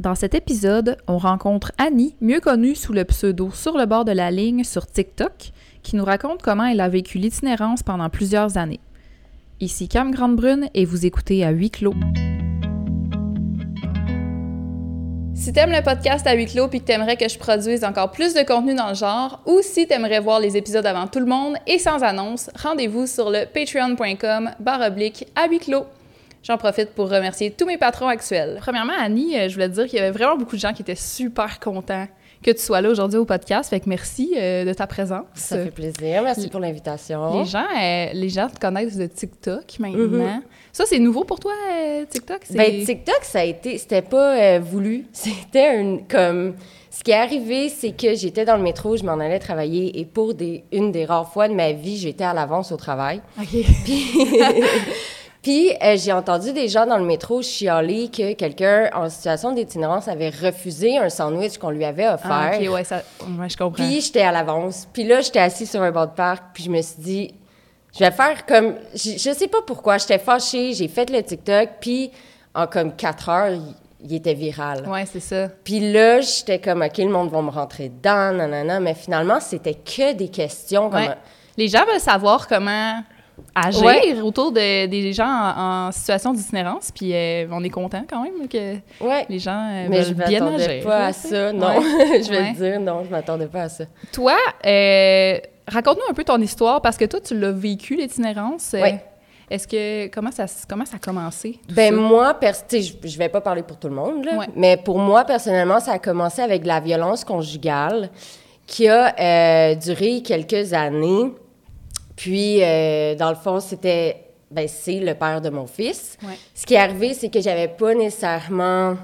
Dans cet épisode, on rencontre Annie, mieux connue sous le pseudo Sur le bord de la ligne sur TikTok, qui nous raconte comment elle a vécu l'itinérance pendant plusieurs années. Ici Cam Grande-Brune et vous écoutez à huis clos. Si t'aimes le podcast à huis clos puis que t'aimerais que je produise encore plus de contenu dans le genre, ou si t'aimerais voir les épisodes avant tout le monde et sans annonce, rendez-vous sur le patreon.com barre oblique à huis clos. J'en profite pour remercier tous mes patrons actuels. Premièrement, Annie, euh, je voulais te dire qu'il y avait vraiment beaucoup de gens qui étaient super contents que tu sois là aujourd'hui au podcast. Fait que merci euh, de ta présence. Ça fait plaisir. Merci pour l'invitation. Les gens, euh, les gens te connaissent de TikTok maintenant. Ça, c'est nouveau pour toi, euh, TikTok? Ben, TikTok, ça a été, c'était pas euh, voulu. C'était une, comme, ce qui est arrivé, c'est que j'étais dans le métro, je m'en allais travailler et pour des, une des rares fois de ma vie, j'étais à l'avance au travail. OK. Puis, puis euh, j'ai entendu des gens dans le métro chialer que quelqu'un en situation d'itinérance avait refusé un sandwich qu'on lui avait offert. Ah, OK, ouais, ça, ouais, je comprends. Puis j'étais à l'avance. Puis là, j'étais assise sur un banc de parc, puis je me suis dit, je vais faire comme. Je, je sais pas pourquoi, j'étais fâchée, j'ai fait le TikTok, puis en comme quatre heures, il, était viral. ouais, c'est ça. Puis là, j'étais comme, OK, le monde va me rentrer dedans, nanana, mais finalement, c'était que des questions comme. Ouais. Les gens veulent savoir comment agir Ouais. autour de, des gens en, en situation d'itinérance, puis euh, on est content quand même que Ouais. les gens euh, Mais je bien agir. pas à ça, non. Ouais. je vais te dire, non, je m'attendais pas à ça. Toi, euh, raconte-nous un peu ton histoire, parce que toi, tu l'as vécu, l'itinérance. Euh. Est-ce que, comment ça, comment ça a commencé? Ben ça? moi, je, je vais pas parler pour tout le monde, là, mais pour moi, personnellement, ça a commencé avec de la violence conjugale qui a duré quelques années. Puis, euh, dans le fond, c'était... Ben, c'est le père de mon fils. Ouais. Ce qui est arrivé, c'est que j'avais pas nécessairement...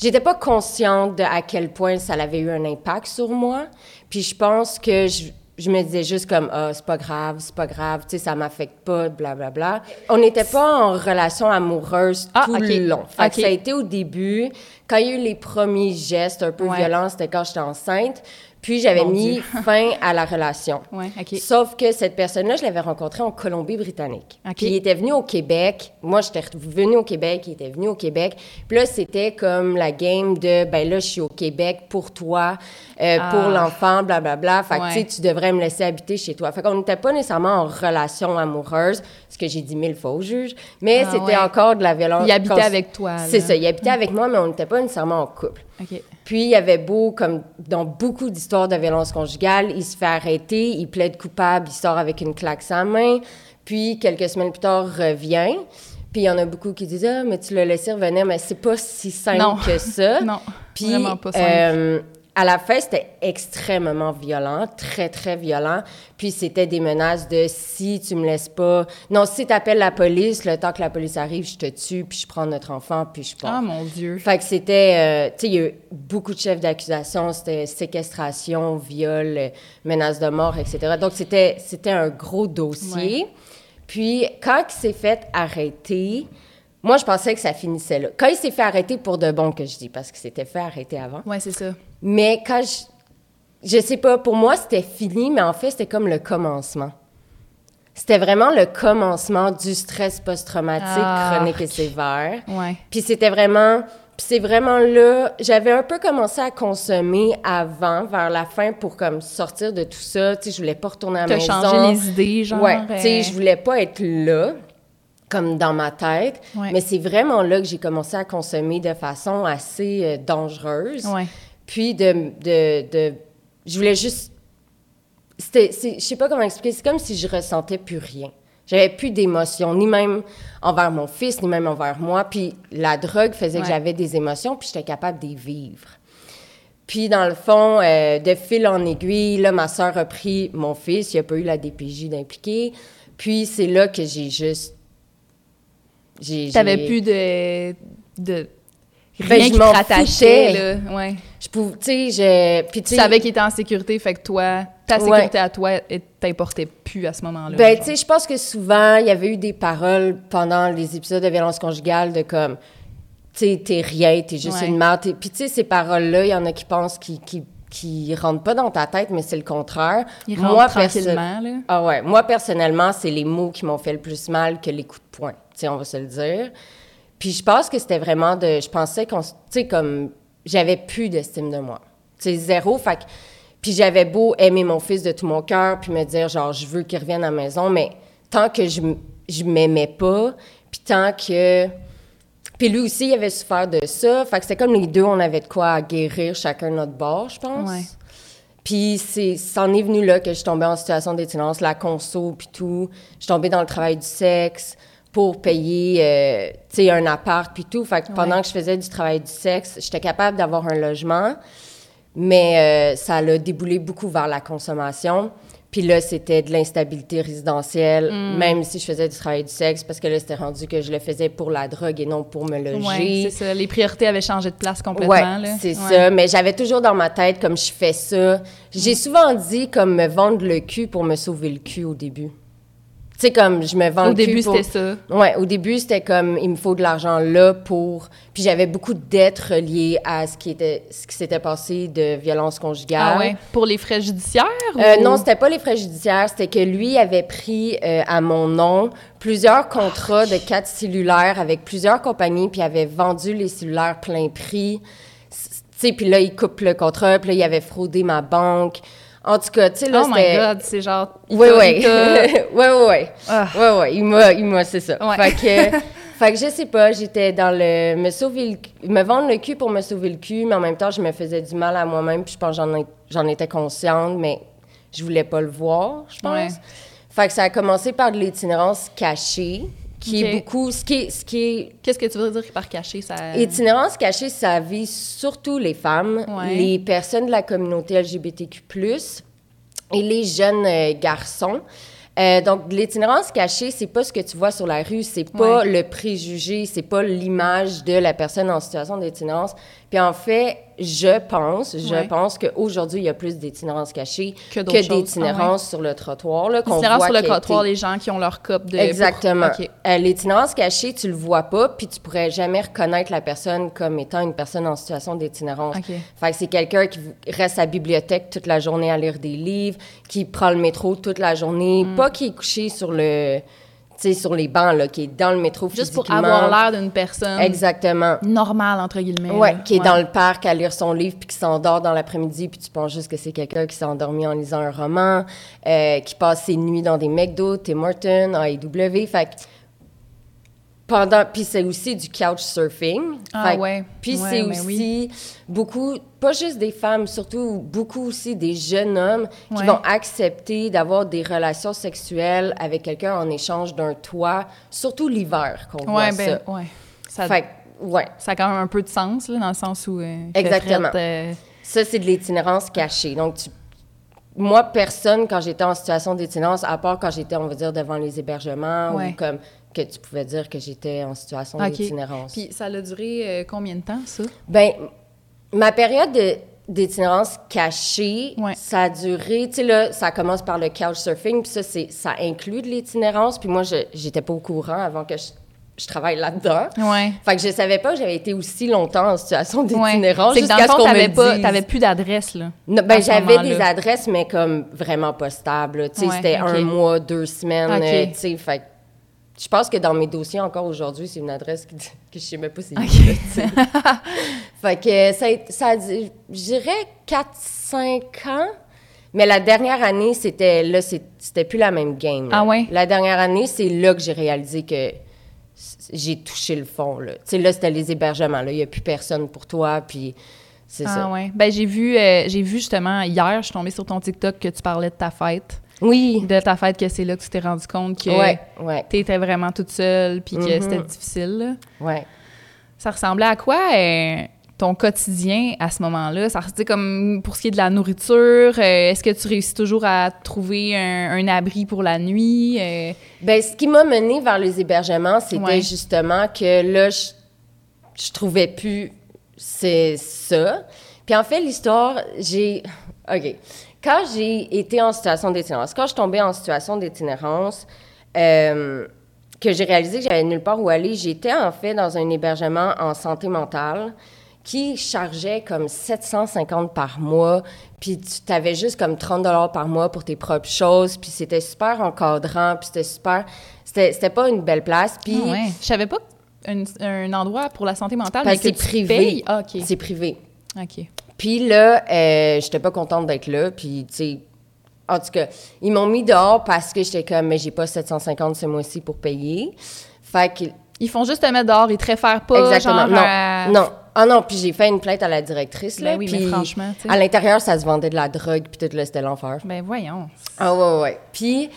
J'étais pas consciente de à quel point ça avait eu un impact sur moi. Puis je pense que je, je me disais juste comme ah c'est pas grave, c'est pas grave, tu sais ça m'affecte pas, blablabla. On n'était pas en relation amoureuse Ah, tout ok. le long. Fait que Ok. ça a été au début quand il y a eu les premiers gestes un peu Ouais. violents, c'était quand j'étais enceinte. Puis j'avais Mon mis Dieu. fin à la relation. Ouais, OK. Sauf que cette personne-là, je l'avais rencontrée en Colombie-Britannique. OK. Puis il était venu au Québec. Moi, j'étais venue au Québec, il était venu au Québec. Puis là, c'était comme la game de, ben là, je suis au Québec pour toi, euh, Ah. pour l'enfant, blablabla. Fait que, Ouais. tu devrais me laisser habiter chez toi. Fait qu'on n'était pas nécessairement en relation amoureuse, ce que j'ai dit mille fois au juge, mais Ah, c'était ouais. encore de la violence. Il habitait cons- avec toi, C'est ça, il habitait avec moi, mais on n'était pas nécessairement en couple. OK. Puis, il y avait beau, comme dans beaucoup d'histoires de violence conjugale, il se fait arrêter, il plaide coupable, il sort avec une claque sa main. Puis, quelques semaines plus tard, revient. Puis, il y en a beaucoup qui disent Ah, mais tu l'as laissé revenir, mais c'est pas si simple Non. que ça. Non, Puis, vraiment pas simple. euh, à la fin, c'était extrêmement violent, très, très violent. Puis, c'était des menaces de si tu me laisses pas. Non, si tu appelles la police, le temps que la police arrive, je te tue, puis je prends notre enfant, puis je pars. Ah, mon Dieu. Fait que c'était, euh, tu sais, il y a eu beaucoup de chefs d'accusation, c'était séquestration, viol, euh, menace de mort, etc. Donc, c'était, c'était un gros dossier. Puis, quand il s'est fait arrêter, moi, je pensais que ça finissait là. Quand il s'est fait arrêter pour de bon, que je dis, parce qu'il s'était fait arrêter avant. Ouais, c'est ça. Mais quand je... Je sais pas, pour moi, c'était fini, mais en fait, c'était comme le commencement. C'était vraiment le commencement du stress post-traumatique Ah, chronique et sévère. Ouais. Puis c'était vraiment... Puis c'est vraiment là... J'avais un peu commencé à consommer avant, vers la fin, pour comme sortir de tout ça. Tu sais, je voulais pas retourner à la T'as maison. changé les idées, genre. Ouais, tu sais, euh, je voulais pas être là, comme dans ma tête. Ouais. Mais c'est vraiment là que j'ai commencé à consommer de façon assez euh, dangereuse. Ouais. Puis de, de, de... Je voulais juste... C'était... Je sais pas comment expliquer. C'est comme si je ressentais plus rien. J'avais plus d'émotions, ni même envers mon fils, ni même envers moi. Puis la drogue faisait que j'avais des émotions, puis j'étais capable d'y vivre. Puis, dans le fond, euh, de fil en aiguille, là, ma soeur a pris mon fils. Il n'y a pas eu la DPJ d'impliquer. Puis, c'est là que j'ai juste... j'ai- T'avais plus de. de Ben, rien je qui te là. Ouais. Je pouvais... Tu sais, je... Puis, Tu savais qu'il était en sécurité, fait que toi, ta Ouais. sécurité à toi, t'importait plus à ce moment-là. Ben, tu sais, je pense que souvent, il y avait eu des paroles pendant les épisodes de violence conjugale de comme, tu sais, t'es rien, t'es juste Ouais. une merde. Puis, tu sais, ces paroles-là, il y en a qui pensent qui, qui, qui rentrent pas dans ta tête, mais c'est le contraire. Il Moi, tranquillement, là. Ah ouais. Moi, personnellement, c'est les mots qui m'ont fait le plus mal que les coups de poing. Tu sais, on va se le dire. Puis je pense que c'était vraiment de... Je pensais qu'on... Tu sais, comme... J'avais plus d'estime de moi. Tu sais, zéro. Fait que... Puis j'avais beau aimer mon fils de tout mon cœur, puis me dire, genre, je veux qu'il revienne à la maison, mais tant que je, je m'aimais pas, puis tant que... Puis lui aussi, il avait souffert de ça. Fait que c'était comme les deux, on avait de quoi guérir chacun notre bord, je pense. Ouais. Puis c'est, c'en est venu là que je suis tombée en situation d'itinérance, la conso, puis tout. Je suis tombée dans le travail du sexe pour payer, euh, tu sais, un appart, puis tout. Fait que pendant que je faisais du travail du sexe, j'étais capable d'avoir un logement, mais euh, ça l'a déboulé beaucoup vers la consommation. Puis là, c'était de l'instabilité résidentielle, même si je faisais du travail du sexe, parce que là, c'était rendu que je le faisais pour la drogue et non pour me loger. Ouais, c'est ça. Les priorités avaient changé de place complètement. Ouais, c'est Ouais. ça. Mais j'avais toujours dans ma tête, comme je fais ça. J'ai souvent dit, comme me vendre le cul pour me sauver le cul au début. Tu sais, comme je me vends Au début, pour- c'était ça. Ouais, au début, c'était comme, il me faut de l'argent là pour... Puis j'avais beaucoup de dettes reliées à ce qui, était, ce qui s'était passé de violence conjugale. Ah ouais? Pour les frais judiciaires? Euh, ou- non, c'était pas les frais judiciaires, c'était que lui avait pris euh, à mon nom plusieurs contrats de quatre cellulaires avec plusieurs compagnies, puis avait vendu les cellulaires plein prix. Tu sais, puis là, il coupe le contrat, puis là, il avait fraudé ma banque. En tout cas, tu sais, là, Oh my c'était... God, c'est genre... Oui, oui. oui, oui. Ah. Oui, oui. Il m'a, il m'a, c'est ça. Ouais. Fait que, fait que je sais pas, j'étais dans le. Me sauver le me vendre le cul pour me sauver le cul, mais en même temps, je me faisais du mal à moi-même, puis je pense que j'en, j'en étais consciente, mais je voulais pas le voir, je pense. Ouais. Fait que ça a commencé par de l'itinérance cachée, qui est beaucoup. Ce qui est, ce qui est Qu'est-ce que tu veux dire par caché? Ça... Itinérance cachée, ça vise surtout les femmes, Ouais. les personnes de la communauté LGBTQ+, et les jeunes euh, garçons. Euh, donc, l'itinérance cachée, c'est pas ce que tu vois sur la rue, c'est pas Ouais. le préjugé, c'est pas l'image de la personne en situation d'itinérance. Puis en fait, je pense, je Ouais. pense qu'aujourd'hui, il y a plus d'itinérance cachée Que que, choses. d'itinérance sur le trottoir. Là, qu'on Itinérance voit sur le trottoir, les gens qui ont leur cop de... Exactement. pour-. Euh, L'itinérance cachée, tu le vois pas, puis tu pourrais jamais reconnaître la personne comme étant une personne en situation d'itinérance. Fait que c'est quelqu'un qui reste à la bibliothèque toute la journée à lire des livres, qui prend le métro toute la journée, Mm. pas qui est couché sur le, tu sais, sur les bancs là, qui est dans le métro Juste pour avoir l'air d'une personne Exactement. normale, entre guillemets. Ouais, là. qui est dans le parc à lire son livre puis qui s'endort dans l'après-midi puis tu penses juste que c'est quelqu'un qui s'est endormi en lisant un roman, euh, qui passe ses nuits dans des McDo, Tim Hortons, AEW, fait que pendant puis c'est aussi du couch surfing. Ah Fait ouais. Puis Ouais, c'est aussi oui. beaucoup pas juste des femmes, surtout beaucoup aussi des jeunes hommes qui vont accepter d'avoir des relations sexuelles avec quelqu'un en échange d'un toit, surtout l'hiver qu'on Ouais, voit ben, ça. ouais. Ça, Fait ouais. ça a quand même un peu de sens, là, dans le sens où... euh, Exactement. euh, Ça, c'est de l'itinérance cachée. Donc, tu- moi, personne, quand j'étais en situation d'itinérance, à part quand j'étais, on va dire, devant les hébergements Ouais. ou comme que tu pouvais dire que j'étais en situation OK. d'itinérance. Puis ça a duré euh, combien de temps, ça? Ben, ma période de- d'itinérance cachée, Ouais. ça a duré, tu sais, là, ça commence par le couchsurfing, puis ça, c'est, ça inclut de l'itinérance, puis moi, je, j'étais pas au courant avant que je, je travaille là-dedans. Ouais. Fait que je savais pas que j'avais été aussi longtemps en situation Ouais. d'itinérance, C'est que dans jusqu'à le ce fond, qu'on me t'avais dise. plus d'adresse, là. Non, ben, j'avais des adresses, mais comme vraiment pas stables. Tu sais, Ouais, c'était un mois, deux semaines. Tu sais, fait que je pense que dans mes dossiers encore aujourd'hui, c'est une adresse qui- que je sais même pas c'est Ok. qui, là, tu sais. fait que ça, a- ça je dirais 4-5 ans. Mais la dernière année, c'était là, c'était plus la même game. là. Ah ouais? La dernière année, c'est là que j'ai réalisé que j'ai touché le fond. Là, Tu sais, là c'était les hébergements. Là, il n'y a plus personne pour toi. Puis c'est Ah ça. ouais. Ben, j'ai vu, euh, j'ai vu justement hier, je suis tombée sur ton TikTok que tu parlais de ta fête. Oui. De ta fête, que c'est là que tu t'es rendu compte que Ouais, ouais, t'étais vraiment toute seule puis que Mhm. c'était difficile. là. ouais. Ça ressemblait à quoi euh, ton quotidien à ce moment-là? Ça ressemblait comme pour ce qui est de la nourriture, euh, est-ce que tu réussis toujours à trouver un, un abri pour la nuit? Euh, Ben, ce qui m'a mené vers les hébergements, c'était Ouais. justement que là, je, je trouvais plus c'est ça. Puis en fait, l'histoire, j'ai. OK. Quand j'ai été en situation d'itinérance, quand je suis tombée en situation d'itinérance, euh, que j'ai réalisé que j'avais nulle part où aller, j'étais en fait dans un hébergement en santé mentale qui chargeait comme 750 par mois, puis tu avais juste comme 30 dollars par mois pour tes propres choses, puis c'était super encadrant, puis c'était super... C'était pas une belle place, puis... ah ouais. Je savais pas. un, un endroit pour la santé mentale, Parce mais que tu privé. payes? Ah. C'est privé. OK. Puis là, euh, j'étais pas contente d'être là. Puis, tu sais, en tout cas, ils m'ont mis dehors parce que j'étais comme, mais j'ai pas 750 ce mois-ci pour payer. Fait que, Ils font juste te mettre dehors, ils te réfèrent pas, exactement. genre, non, non. Ah non, puis j'ai fait une plainte à la directrice, là. Ben oui, mais franchement. À l'intérieur, ça se vendait de la drogue, puis tout, là, c'était l'enfer. Ben voyons. Ah ouais, ouais. Puis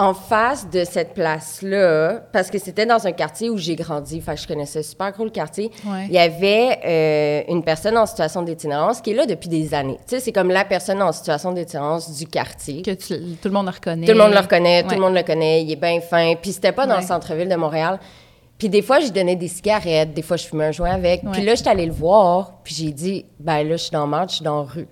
en face de cette place-là, parce que c'était dans un quartier où j'ai grandi, que je connaissais super gros le quartier, Ouais. il y avait euh, une personne en situation d'itinérance qui est là depuis des années. Tu sais, c'est comme la personne en situation d'itinérance du quartier. Que tu- tout le monde le reconnaît. Tout le monde le reconnaît, tout le monde le connaît, il est bien fin. Puis c'était pas dans Ouais. le centre-ville de Montréal. Puis des fois, je donnais des cigarettes, des fois, je fumais un joint avec. Puis là, j'étais allée le voir, puis j'ai dit, ben là, je suis dans le marche, je suis dans la rue.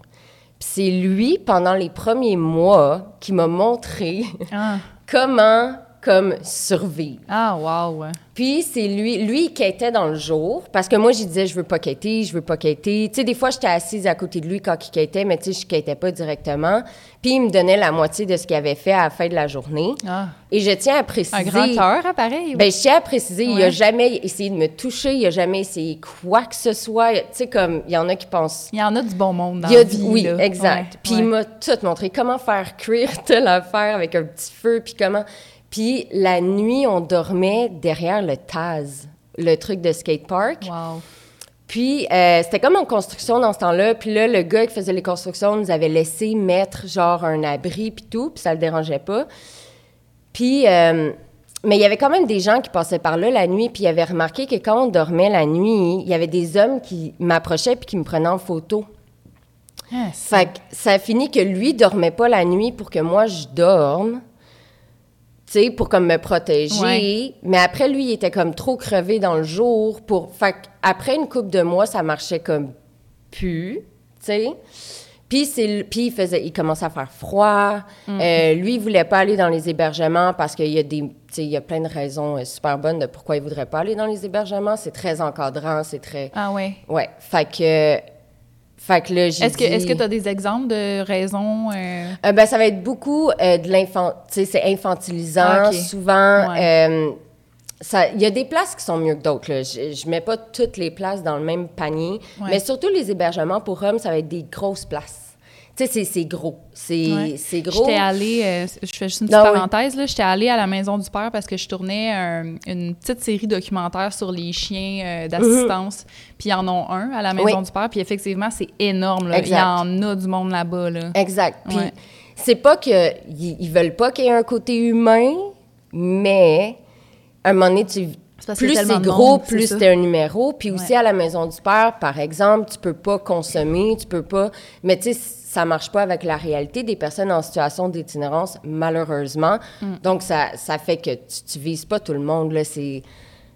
Puis c'est lui, pendant les premiers mois, qui m'a montré Ah, comment, comme, survivre. ah wow. Puis c'est lui, lui qui était dans le jour, parce que moi, je disais, je veux pas quitter, je veux pas quitter. Tu sais, des fois, j'étais assise à côté de lui quand il quittait, mais tu sais, je quittais pas directement. Puis il me donnait la moitié de ce qu'il avait fait à la fin de la journée. Ah. Et je tiens à préciser... Un grand cœur, hein, pareil. Ben, je tiens à préciser, il a jamais essayé de me toucher, il a jamais essayé quoi que ce soit. Tu sais, comme, il y en a qui pensent... Il y en a du bon monde dans Il y a la du- vie. oui, là. exact. Puis il m'a tout montré comment faire cuire telle affaire avec un petit feu, puis comment... Puis la nuit, on dormait derrière le Taz, le truc de skatepark. Wow. Puis euh, c'était comme en construction dans ce temps-là. Puis là, le gars qui faisait les constructions nous avait laissé mettre genre un abri puis tout, puis ça le dérangeait pas. Puis, euh, mais il y avait quand même des gens qui passaient par là la nuit, puis ils avaient remarqué que quand on dormait la nuit, il y avait des hommes qui m'approchaient puis qui me prenaient en photo. Ah, Fait que ça a fini que lui dormait pas la nuit pour que moi je dorme. Tu sais, pour comme me protéger. Ouais. Mais après, lui, il était comme trop crevé dans le jour pour... Fait après une couple de mois, ça marchait comme plus, tu sais. Puis, c'est, puis il, faisait, il commençait à faire froid. Mm. Euh, lui, il voulait pas aller dans les hébergements parce qu'il y a des... Il y a plein de raisons euh, super bonnes de pourquoi il voudrait pas aller dans les hébergements. C'est très encadrant, c'est très... Ah ouais. Ouais. Fait que... Fait que là, j'ai Est-ce que dit- est-ce que tu as des exemples de raisons euh, euh, ben, ça va être beaucoup euh, de l'infant... C'est infantilisant. Ah. Souvent, Ouais. il y a des places qui sont mieux que d'autres. Je, je mets pas toutes les places dans le même panier. Ouais. Mais surtout, les hébergements pour hommes, ça va être des grosses places. Tu sais, c'est- gros. C'est Ouais. gros. J'étais allée, euh, je fais juste une petite Ah oui. parenthèse, là, j'étais allée à la Maison du Père parce que je tournais un- une petite série documentaire sur les chiens euh, d'assistance. Puis ils en ont un à la Maison. Oui. du Père. Puis effectivement, c'est énorme. Là. Il y en a du monde là-bas. Là. Exact. Puis c'est pas que ils ils veulent pas qu'il y ait un côté humain, mais à un moment donné, tu parce plus c'est gros, monde, plus c'est un numéro. Puis aussi à la maison du père, par exemple, tu peux pas consommer, tu peux pas. Mais tu sais, ça marche pas avec la réalité des personnes en situation d'itinérance, malheureusement. Mm. Donc ça, ça fait que tu, tu vises pas tout le monde là. C'est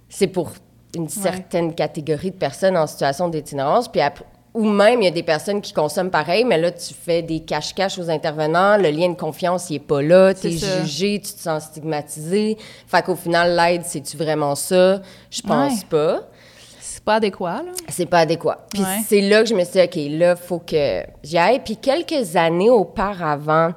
c'est pour une certaine catégorie de personnes en situation d'itinérance. Puis après- ou même, il y a des personnes qui consomment pareil, mais là, tu fais des cache-cache aux intervenants, le lien de confiance, il est pas là, tu es ça. jugé, tu te sens stigmatisé. Fait qu'au final, l'aide, c'est-tu vraiment ça? Je pense Ouais. pas. C'est pas adéquat. Là. C'est pas adéquat. Puis Ouais. c'est là que je me suis dit, OK, là, faut que j'y aille. Puis quelques années auparavant,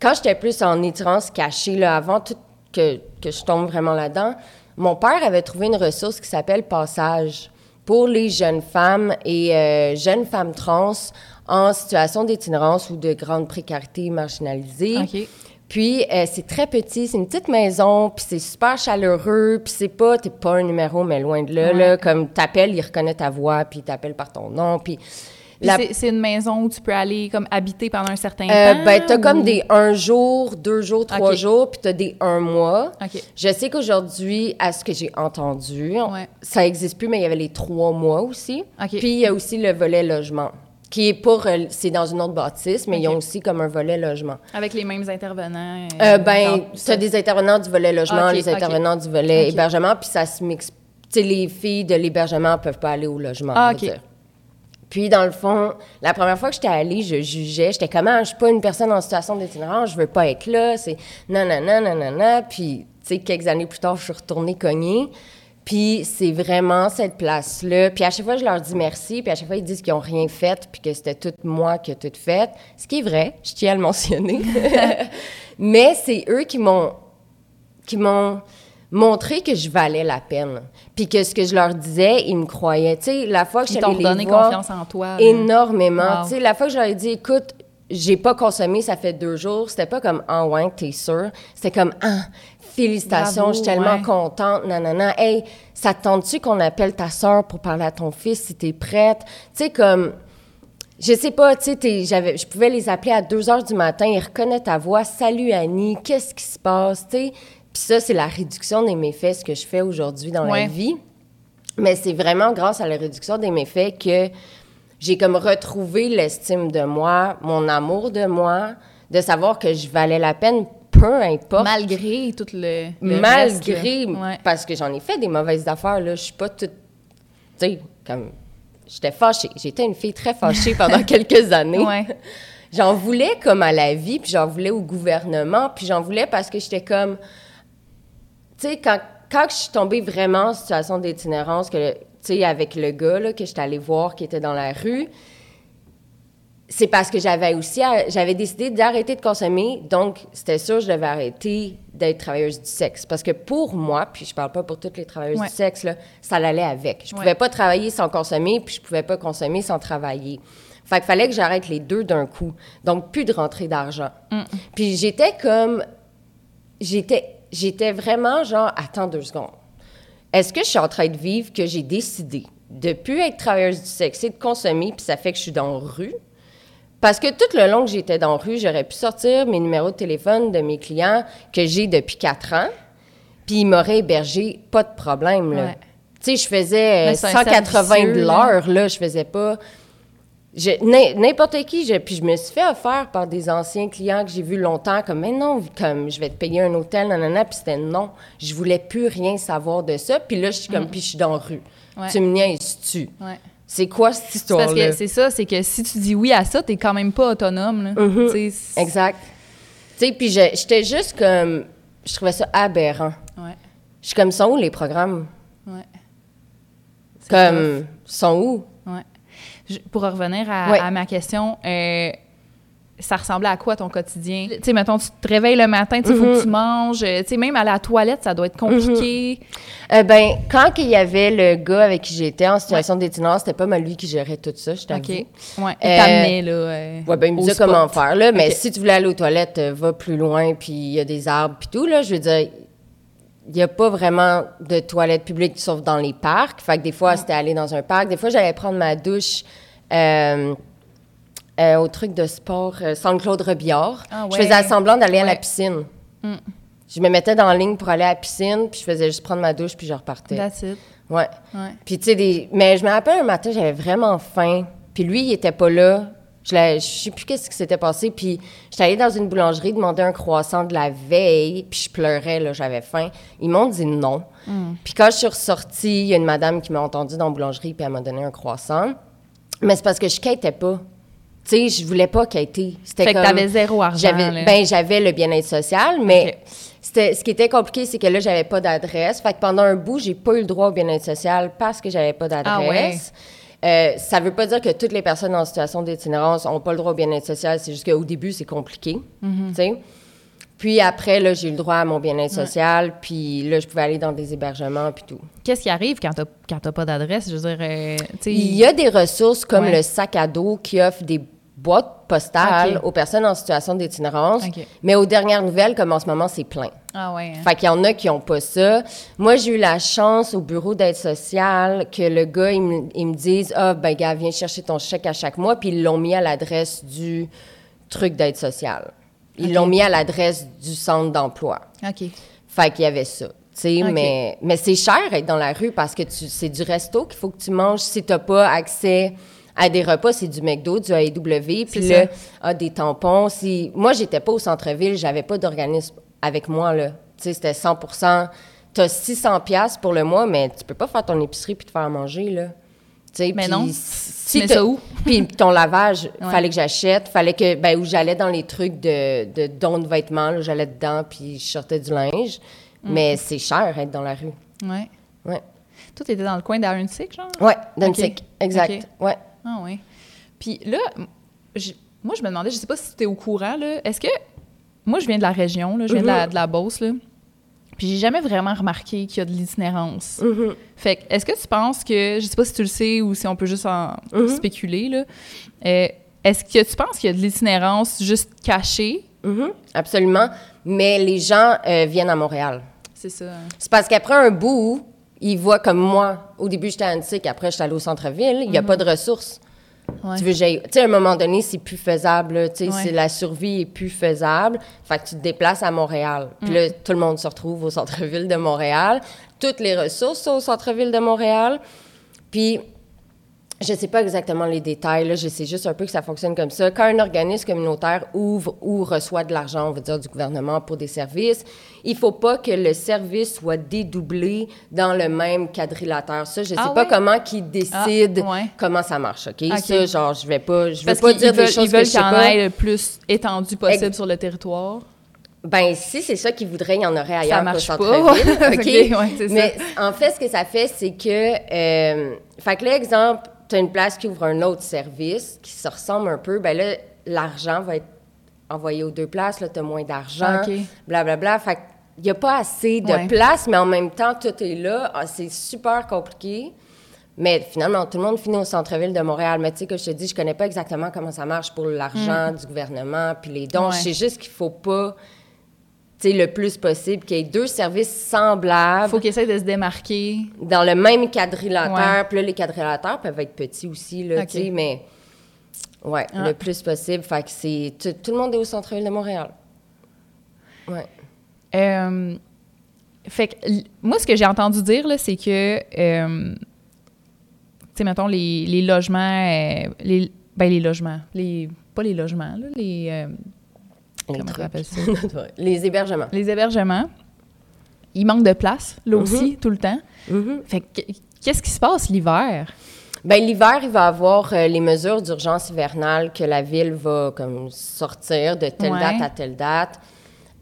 quand j'étais plus en itinérance cachée, là, avant tout que, que je tombe vraiment là-dedans, mon père avait trouvé une ressource qui s'appelle Passage pour les jeunes femmes et euh, jeunes femmes trans en situation d'itinérance ou de grande précarité marginalisée. Puis euh, c'est très petit, c'est une petite maison, puis c'est super chaleureux, puis c'est pas, t'es pas un numéro, mais loin de là, Ouais. là, comme t'appelles, il reconnaît ta voix, puis il t'appelle par ton nom, puis... La- c'est- une maison où tu peux aller comme habiter pendant un certain euh, temps. ben, t'as ou- comme des un jour, deux jours, trois jours, puis t'as des un mois. Je sais qu'aujourd'hui, à ce que j'ai entendu, Ouais. ça existe plus, mais il y avait les trois mois aussi. Puis il y a aussi le volet logement, qui est pour... euh, c'est dans une autre bâtisse, mais ils ont aussi comme un volet logement. Avec les mêmes intervenants. Euh, euh, ben, tu as des intervenants du volet logement, Ok, les intervenants du volet hébergement, puis ça se mixe. Tu sais, les filles de l'hébergement peuvent pas aller au logement. Ah, ok. dire. Puis, dans le fond, la première fois que j'étais allée, je jugeais. J'étais comme, ah, je suis pas une personne en situation d'itinérance, je veux pas être là. C'est nanana, nanana. Puis, tu sais, quelques années plus tard, je suis retournée cogner. Puis, c'est vraiment cette place-là. Puis, à chaque fois, je leur dis merci. Puis, à chaque fois, ils disent qu'ils ont rien fait, puis que c'était tout moi qui ai tout fait. Ce qui est vrai, je tiens à le mentionner. Mais c'est eux qui m'ont qui m'ont montrer que je valais la peine. Puis que ce que je leur disais, ils me croyaient. Tu sais, la fois que Ils j'étais t'ont donné confiance en toi. énormément. Wow. Tu sais, la fois que je leur ai dit, écoute, j'ai pas consommé, ça fait deux jours, c'était pas comme, ah ouais, t'es sûr? C'était comme, ah, félicitations, Bravo, je suis tellement ouais. contente, nanana. Hey, ça te tente-tu qu'on appelle ta soeur pour parler à ton fils si t'es prête? Tu sais, comme, je sais pas, tu sais, j'avais- je pouvais les appeler à 2 heures du matin, ils reconnaissent ta voix. Salut Annie, qu'est-ce qui se passe, tu sais? Puis ça, c'est la réduction des méfaits, ce que je fais aujourd'hui dans Ouais. la vie. Mais c'est vraiment grâce à la réduction des méfaits que j'ai comme retrouvé l'estime de moi, mon amour de moi, de savoir que je valais la peine, peu importe. Malgré tout le. le malgré. Ouais. parce que j'en ai fait des mauvaises affaires, là. Je suis pas toute. Tu sais, comme. J'étais fâchée. J'étais une fille très fâchée pendant quelques années. Ouais. J'en voulais comme à la vie, puis j'en voulais au gouvernement, puis j'en voulais parce que j'étais comme. Tu sais, quand, quand je suis tombée vraiment en situation d'itinérance, que, tu sais, avec le gars là, que j'étais allée voir qui était dans la rue, c'est parce que j'avais aussi, j'avais décidé d'arrêter de consommer, donc c'était sûr je devais arrêter d'être travailleuse du sexe. Parce que pour moi, puis je parle pas pour toutes les travailleuses Ouais. du sexe, là, ça l'allait avec. Je Ouais. pouvais pas travailler sans consommer, puis je pouvais pas consommer sans travailler. Fait qu'il fallait que j'arrête les deux d'un coup. Donc, plus de rentrée d'argent. Puis j'étais comme... J'étais, j'étais vraiment genre, attends deux secondes. Est-ce que je suis en train de vivre que j'ai décidé de plus être travailleuse du sexe et de consommer, puis ça fait que je suis dans la rue? Parce que tout le long que j'étais dans la rue, j'aurais pu sortir mes numéros de téléphone de mes clients que j'ai depuis quatre ans, puis ils m'auraient hébergé, pas de problème, là. Ouais. Tu sais, je faisais euh, Mais c'est un 180 cercle de l'heure, là, je faisais pas... N'importe qui, je- puis je me suis fait offert par des anciens clients que j'ai vus longtemps, comme, mais non, comme, je vais te payer un hôtel, nanana, puis c'était non. Je voulais plus rien savoir de ça, puis là, je suis comme, puis je suis dans la rue. Mm. Ouais. Tu me niaises-tu? Ouais. C'est quoi cette histoire-là? c'est ça, c'est que si tu dis oui à ça, t'es quand même pas autonome. Là. Mm-hmm. Exact. Tu sais, puis je- j'étais juste comme. Je trouvais ça aberrant. Ouais, Je suis comme, sont où les programmes? ouais. Comme, sont où? Ouais. Je- pour revenir à, Ouais. à ma question, euh, ça ressemblait à quoi ton quotidien? Tu sais, mettons, tu te réveilles le matin, tu sais, faut Mm-hmm. que tu manges. euh, Tu sais, même à la toilette, ça doit être compliqué. Eh ben, quand il y avait le gars avec qui j'étais en situation d'itinérance, c'était pas mal lui qui gérait tout ça, je t'avoue. OK. Ouais. Il Euh, t'amenait, là. euh, Ouais, ben, il me disait comment faire, là. Mais si tu voulais aller aux toilettes, va plus loin, puis il y a des arbres, puis tout, là. Je veux dire, il n'y a pas vraiment de toilettes publiques, sauf dans les parcs. Fait que des fois, c'était aller dans un parc. Des fois, j'allais prendre ma douche au truc de sport euh, Saint-Claude Rebillard. Ah Je faisais semblant d'aller à la piscine. Mm. Je me mettais dans la ligne pour aller à la piscine, puis je faisais juste prendre ma douche, puis je repartais. That's it. Ouais. Ouais. Puis, tu sais, des... mais je me rappelle un matin, j'avais vraiment faim. Puis lui, il était pas là. Je, je sais plus qu'est-ce qui s'était passé. Puis j'étais allée dans une boulangerie demander un croissant de la veille. Puis je pleurais, là, j'avais faim. Ils m'ont dit non. Puis quand je suis ressortie, il y a une madame qui m'a entendue dans la boulangerie, puis elle m'a donné un croissant. Mais c'est parce que je quittais pas. Tu sais, je voulais pas quitter. C'était Fait que comme- t'avais zéro argent, J'avais, ben, j'avais le bien-être social, mais c'était, ce qui était compliqué, c'est que là, j'avais pas d'adresse. Fait que pendant un bout, j'ai pas eu le droit au bien-être social parce que j'avais pas d'adresse. Euh, ça veut pas dire que toutes les personnes en situation d'itinérance ont pas le droit au bien-être social. C'est juste qu'au début, c'est compliqué. Mm-hmm. Puis après, là, j'ai eu le droit à mon bien-être social. Puis là, je pouvais aller dans des hébergements puis tout. Qu'est-ce qui arrive quand t'as quand t'as pas d'adresse? Je veux dire, euh. Il y a des ressources comme Ouais. le sac à dos qui offre des boîtes postales aux personnes en situation d'itinérance. Mais aux dernières nouvelles, comme en ce moment, c'est plein. Ah ouais. hein. Fait qu'il y en a qui n'ont pas ça. Moi, j'ai eu la chance au bureau d'aide sociale que le gars, il me, il me dise Ah, ben, gars, viens chercher ton chèque à chaque mois. Puis ils l'ont mis à l'adresse du truc d'aide sociale. Ils l'ont mis à l'adresse du centre d'emploi. OK. Fait qu'il y avait ça. Mais, mais c'est cher être dans la rue parce que tu, c'est du resto qu'il faut que tu manges. Si tu n'as pas accès à des repas, c'est du McDo, du AEW, puis là, ah, des tampons. Si... Moi, j'étais pas au centre-ville, j'avais pas d'organisme avec moi. là. Tu c'était 100 Tu as 600 pièces pour le mois, mais tu peux pas faire ton épicerie puis te faire manger. Là. Mais non. Si t'as- ça où? Puis ton lavage, Ouais. fallait que j'achète. Fallait que, ben, où j'allais dans les trucs de, de dons de vêtements, j'allais dedans, puis je sortais du linge. Mm. Mais c'est cher être dans la rue. Ouais. Ouais. Toi, t'étais dans le coin d'Arunsick, genre? Ouais, dans Ok. le sec. Exact. Ok. Ouais. Ah oui. Puis là, je- moi, je me demandais, je sais pas si tu es au courant, là, est-ce que... Moi, je viens de la région, là, je viens de, la, de la Beauce, là. Puis j'ai jamais vraiment remarqué qu'il y a de l'itinérance. Mhm. Fait que, est-ce que tu penses que, je sais pas si tu le sais ou si on peut juste en Mhm. spéculer, là, euh, est-ce que tu penses qu'il y a de l'itinérance juste cachée? Mhm, absolument. Mais les gens euh, viennent à Montréal. C'est ça. C'est parce qu'après un bout, ils voient comme moi. Au début, j'étais à Annecy, après, j'étais allée au centre-ville. Il n'y a pas de ressources. Ouais. Tu veux, tu sais, à un moment donné, c'est plus faisable. Tu sais, Ouais. c'est- la survie est plus faisable. Fait que tu te déplaces à Montréal. Puis là, tout le monde se retrouve au centre-ville de Montréal. Toutes les ressources sont au centre-ville de Montréal. Puis, je sais pas exactement les détails, là, je sais juste un peu que ça fonctionne comme ça. Quand un organisme communautaire ouvre ou reçoit de l'argent, on va dire, du gouvernement pour des services, il faut pas que le service soit dédoublé dans le même quadrilatère. Ça, je sais Ah pas comment qu'ils décident Ah, ouais. comment ça marche, OK? Ça, genre, je vais pas, je veux Parce pas qu'ils dire veulent, des choses ils veulent que je sais qu'il y en pas. ait le plus étendu possible Ex- sur le territoire. Ben, si c'est ça qu'ils voudraient, il y en aurait Ça ailleurs qu'au marche pas. OK? Ouais, ça. Mais en fait, ce que ça fait, c'est que... Euh, fait que là, exemple, tu as une place qui ouvre un autre service qui se ressemble un peu, ben là, l'argent va être envoyé aux deux places, là, tu as moins d'argent, blablabla. Fait qu'il n'y a pas assez de Ouais. place, mais en même temps, tout est là. Ah, c'est super compliqué. Mais finalement, tout le monde finit au centre-ville de Montréal. Mais tu sais, que je te dis, je connais pas exactement comment ça marche pour l'argent du gouvernement, puis les dons. Ouais. Je sais juste qu'il faut pas, le plus possible, qu'il y ait deux services semblables faut qu'ils essayent de se démarquer. dans le même quadrilatère. Puis là, les quadrilatères peuvent être petits aussi, là, OK. tu sais, mais ouais, Ah. le plus possible. Fait que c'est... Tout, tout le monde est au centre-ville de Montréal. Ouais. Euh, fait que, moi, ce que j'ai entendu dire, là, c'est que, euh, tu sais, mettons, les, les logements, euh, les, ben, les logements, les, pas les logements, là, Les comment on trucs. appelle ça? les hébergements. les hébergements, il manque de place, là Mhm. aussi, tout le temps. Fait que, qu'est-ce qui se passe l'hiver? Ben l'hiver, il va avoir euh, les mesures d'urgence hivernale que la ville va comme sortir de telle Ouais. date à telle date.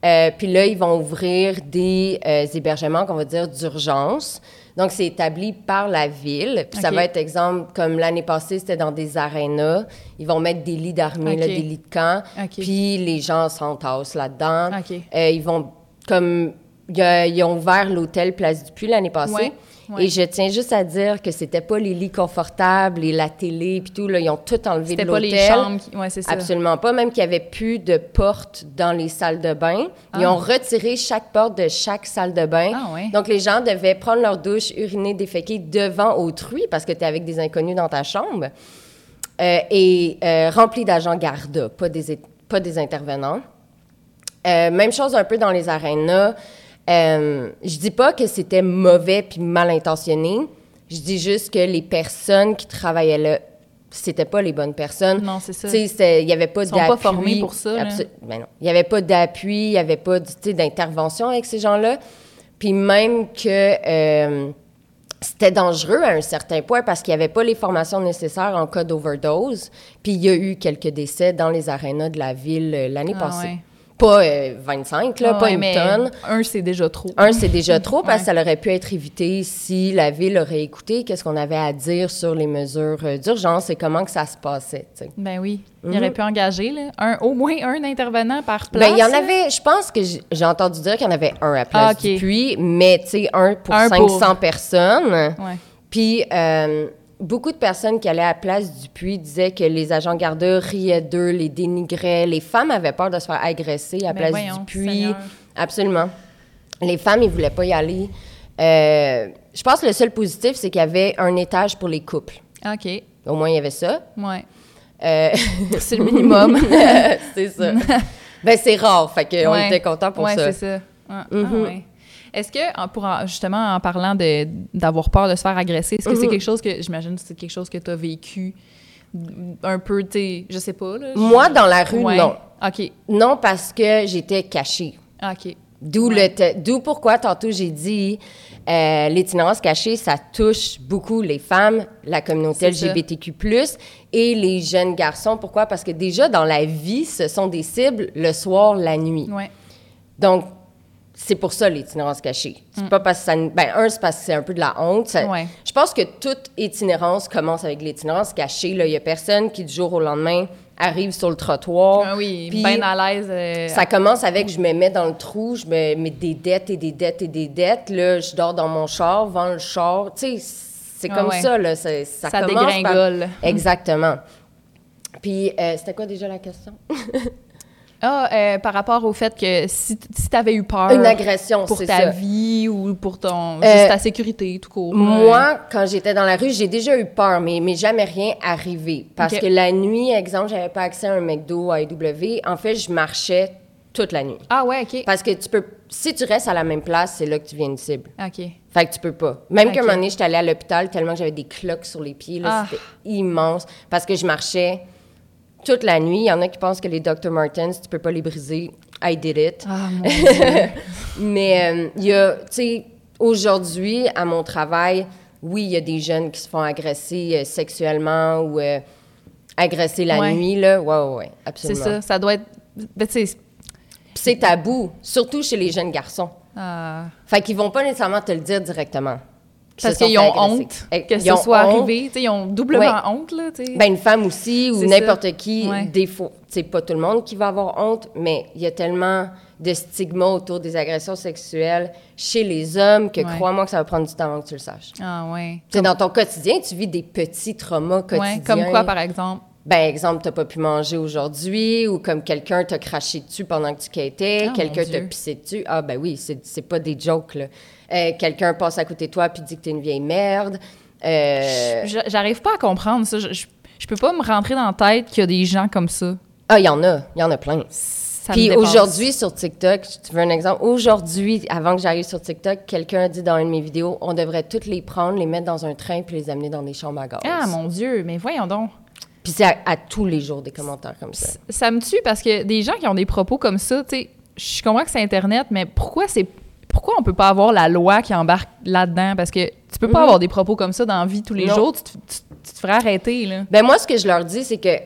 Euh, Puis là, ils vont ouvrir des euh, hébergements qu'on va dire d'urgence. Donc, c'est établi par la ville. Puis ça va être, exemple, comme l'année passée, c'était dans des arénas. Ils vont mettre des lits d'armée, des lits de camp. Puis les gens s'entassent là-dedans. Euh, ils vont, comme, ils ont ouvert l'hôtel Place du Puy l'année passée. Ouais, ouais. Et je tiens juste à dire que c'était pas les lits confortables et la télé puis tout là, ils ont tout enlevé de C'était pas l'hôtel. les chambres qui... Ouais, c'est ça. Absolument pas, même qu'il n'y avait plus de porte dans les salles de bain. Ils Ah. ont retiré chaque porte de chaque salle de bain. Ah ouais. Donc les gens devaient prendre leur douche, uriner, déféquer devant autrui parce que tu es avec des inconnus dans ta chambre. Euh, et euh, rempli d'agents garda, pas des, pas des intervenants. Euh, même chose un peu dans les arénas. Euh, je dis pas que c'était mauvais puis mal intentionné. Je dis juste que les personnes qui travaillaient là, c'était pas les bonnes personnes. Non, c'est ça. Tu sais, il y avait pas Ils sont d'appui. pas formés pour ça, ben non. Il y avait pas d'appui, il y avait pas d'intervention avec ces gens-là. Puis même que euh, c'était dangereux à un certain point parce qu'il n'y avait pas les formations nécessaires en cas d'overdose. Puis il y a eu quelques décès dans les arénas de la ville euh, l'année Ah passée. ouais. Pas euh, 25, là, Ah pas une mais tonne. Un, c'est déjà trop. Un, c'est déjà trop parce que ça aurait pu être évité si la ville aurait écouté qu'est-ce qu'on avait à dire sur les mesures euh, d'urgence et comment que ça se passait. Ben oui. Il Mhm. aurait pu engager là, un, au moins un intervenant par place. Ben, il y en là. avait, je pense que j'ai entendu dire qu'il y en avait un à Place Ah, du mais tu sais, un pour Un 500 pour- personnes. Ouais. Puis, euh, beaucoup de personnes qui allaient à Place du Puy disaient que les agents gardes riaient d'eux, les dénigraient. Les femmes avaient peur de se faire agresser à Ben Place voyons, du. Seigneur. Absolument. Les femmes, ils voulaient pas y aller. Euh, je pense que le seul positif, c'est qu'il y avait un étage pour les couples. OK. Au moins, il y avait ça. Ouais. Euh, C'est le minimum. c'est ça. ben, c'est rare. Fait qu'on Ouais. était contents pour ouais, ça. c'est ça. Ah, ah, Mhm. ouais. Est-ce que, pour, en- justement, en parlant d'avoir peur de se faire agresser, est-ce que c'est Mhm. quelque chose que, j'imagine, c'est quelque chose que tu as vécu un peu, tu je sais pas, là. Moi, dans la rue, Ouais. non. OK. Non, parce que j'étais cachée. OK. D'où Ouais. d'où pourquoi tantôt j'ai dit euh, l'itinérance cachée, ça touche beaucoup les femmes, la communauté. LGBTQ+, et les jeunes garçons. Pourquoi? Parce que déjà, dans la vie, ce sont des cibles le soir, la nuit. Ouais. Donc, c'est pour ça l'itinérance cachée. C'est pas parce que ça. Ben, un, c'est parce que c'est un peu de la honte. Ça- Ouais. Je pense que toute itinérance commence avec l'itinérance cachée. Il y a personne qui, du jour au lendemain, arrive sur le trottoir. Ah oui, bien à l'aise. euh, Ça commence avec je me mets dans le trou, je me mets des dettes et des dettes et des dettes. Là, je dors dans mon char, vends le char. Tu sais, c'est Ah comme ouais. ça, là. Ça, ça, Ça commence par- dégringole. Exactement. Puis, euh, c'était quoi déjà la question? Ah, euh, par rapport au fait que si, si tu avais eu peur Une agression, pour ta ça. vie ou pour ton, Euh, juste ta sécurité, tout court. Moi, quand j'étais dans la rue, j'ai déjà eu peur, mais, mais jamais rien arrivé. Parce que la nuit, exemple, j'avais pas accès à un McDo, à AEW. En fait, je marchais toute la nuit. Ah ouais, OK. Parce que tu peux... Si tu restes à la même place, c'est là que tu viens une cible. OK. Fait que tu peux pas. Même Ok. qu'un moment donné, j'étais allée à l'hôpital tellement que j'avais des cloques sur les pieds. Là, Ah. C'était immense. Parce que je marchais toute la nuit. Il y en a qui pensent que les Dr. Martens, tu peux pas les briser. I did it. Ah, mon Dieu. Mais euh, il y a, tu sais, aujourd'hui, à mon travail, oui, il y a des jeunes qui se font agresser euh, sexuellement ou euh, agresser la Ouais. nuit, là. Ouais, ouais, ouais, C'est absolument. ça. Ça doit être... Ben, tu sais... Puis c'est tabou, surtout chez les jeunes garçons. ah, Fait qu'ils vont pas nécessairement te le dire directement. Parce qu'ils ont honte Eh, que ils ont soit arrivé. Ils ont doublement Ouais. honte, là. Ben, une femme aussi, ou n'importe qui, Ouais. des fois, c'est pas tout le monde qui va avoir honte, mais il y a tellement de stigma autour des agressions sexuelles chez les hommes que Ouais. crois-moi que ça va prendre du temps avant que tu le saches. ah ouais. Dans ton quotidien, tu vis des petits traumas quotidiens. Comme quoi, par exemple? Ben, exemple, t'as pas pu manger aujourd'hui, ou comme quelqu'un t'a craché dessus pendant que tu quittais, Ah, quelqu'un t'a pissé dessus. Ah, ben oui, c'est pas des jokes, là. Euh, quelqu'un passe à côté de toi puis dit que t'es une vieille merde. Euh, J'arrive pas à comprendre ça. Je, je, je peux pas me rentrer dans la tête qu'il y a des gens comme ça. Ah, il y en a, il y en a plein. Ça Puis aujourd'hui, sur TikTok, tu veux un exemple? Aujourd'hui, avant que j'arrive sur TikTok, quelqu'un a dit dans une de mes vidéos, on devrait toutes les prendre, les mettre dans un train puis les amener dans des chambres à gaz. Ah, mon Dieu, mais voyons donc. Puis c'est à, à tous les jours des commentaires comme ça. Ça me tue parce que des gens qui ont des propos comme ça, tu sais, je comprends que c'est Internet, mais pourquoi c'est pourquoi on peut pas avoir la loi qui embarque là-dedans? Parce que tu peux pas Mhm. avoir des propos comme ça dans la vie tous les Non. jours. Tu, te- tu- tu te ferais arrêter, là. Ben moi, ce que je leur dis, c'est que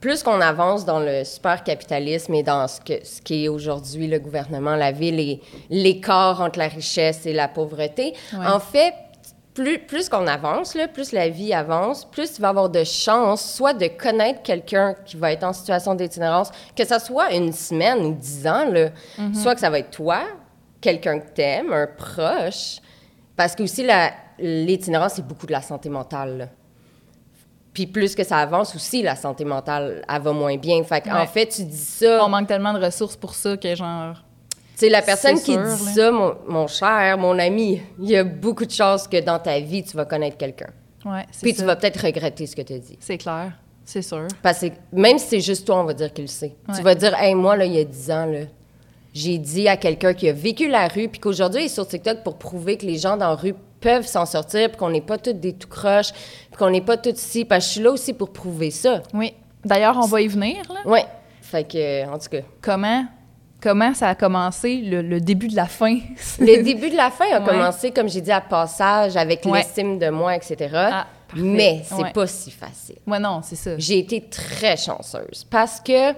plus qu'on avance dans le super capitalisme et dans ce, que, ce qui est aujourd'hui le gouvernement, la ville et l'écart entre la richesse et la pauvreté, Ouais. en fait, plus, plus qu'on avance, là, plus la vie avance, plus tu vas avoir de chances soit de connaître quelqu'un qui va être en situation d'itinérance, que ça soit une semaine ou dix ans, là, soit que ça va être toi, quelqu'un que t'aimes, un proche, parce que aussi l'itinérance, c'est beaucoup de la santé mentale. là. Puis plus que ça avance aussi, la santé mentale, elle va moins bien. Fait qu'en Ouais. fait, tu dis ça. On manque tellement de ressources pour ça que genre. Sais, la personne qui sûr, dit là. ça, mon, mon cher, mon ami, il y a beaucoup de chances que dans ta vie, tu vas connaître quelqu'un. Ouais, c'est Puis ça. tu vas peut-être regretter ce que tu as dit. C'est clair, c'est sûr. Parce que même si c'est juste toi, on va dire qu'il le sait. Ouais. Tu vas dire, hey, moi, là, il y a 10 ans, là, j'ai dit à quelqu'un qui a vécu la rue, puis qu'aujourd'hui, il est sur TikTok pour prouver que les gens dans la rue peuvent s'en sortir, puis qu'on n'est pas tous des tout croches, puis qu'on n'est pas tous ici. Parce que je suis là aussi pour prouver ça. Oui. D'ailleurs, on va y venir, là. Ouais. Fait que, en tout cas. Comment, comment ça a commencé, le, le début de la fin? Le début de la fin a Ouais. commencé, comme j'ai dit, à passage, avec Ouais. l'estime de moi, etc. Ah. Mais c'est Ouais. pas si facile. Ouais, non, c'est ça. J'ai été très chanceuse parce que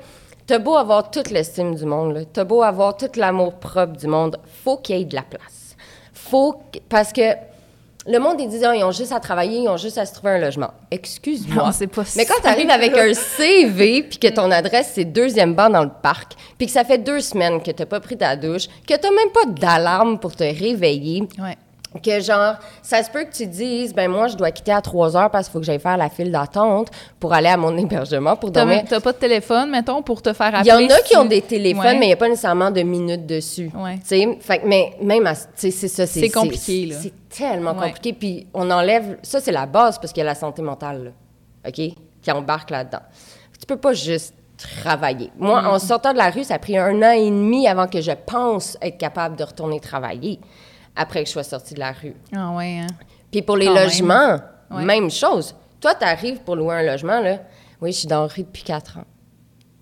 t'as beau avoir toute l'estime du monde, t'as beau avoir tout l'amour propre du monde, faut qu'il y ait de la place. Faut que- parce que le monde ils disent Ah, ils ont juste à travailler, ils ont juste à se trouver un logement. Excuse-moi. C'est pas Mais quand tu arrives avec un CV puis que ton adresse c'est deuxième banc dans le parc, puis que ça fait deux semaines que t'as pas pris ta douche, que t'as même pas d'alarme pour te réveiller, Ouais. Que genre, ça se peut que tu dises, ben moi, je dois quitter à 3 heures parce qu'il faut que j'aille faire la file d'attente pour aller à mon hébergement pour dormir. t'as pas de téléphone, mettons, pour te faire Il y appeler? en a si qui ont des téléphones, Ouais. mais il n'y a pas nécessairement de minutes dessus. Ouais. Tu sais, fait mais même, à- tu sais, c'est ça. C'est compliqué, là. C'est tellement Ouais. compliqué. Puis on enlève, ça, c'est la base parce qu'il y a la santé mentale, là, OK, qui embarque là-dedans. Tu peux pas juste travailler. Moi, Mm. en sortant de la rue, ça a pris un an et demi avant que je pense être capable de retourner travailler après que je sois sortie de la rue. Ah ouais, hein? Puis pour les Quand même. logements, Ouais. même chose. Toi, tu arrives pour louer un logement, là. Oui, je suis dans la rue depuis quatre ans.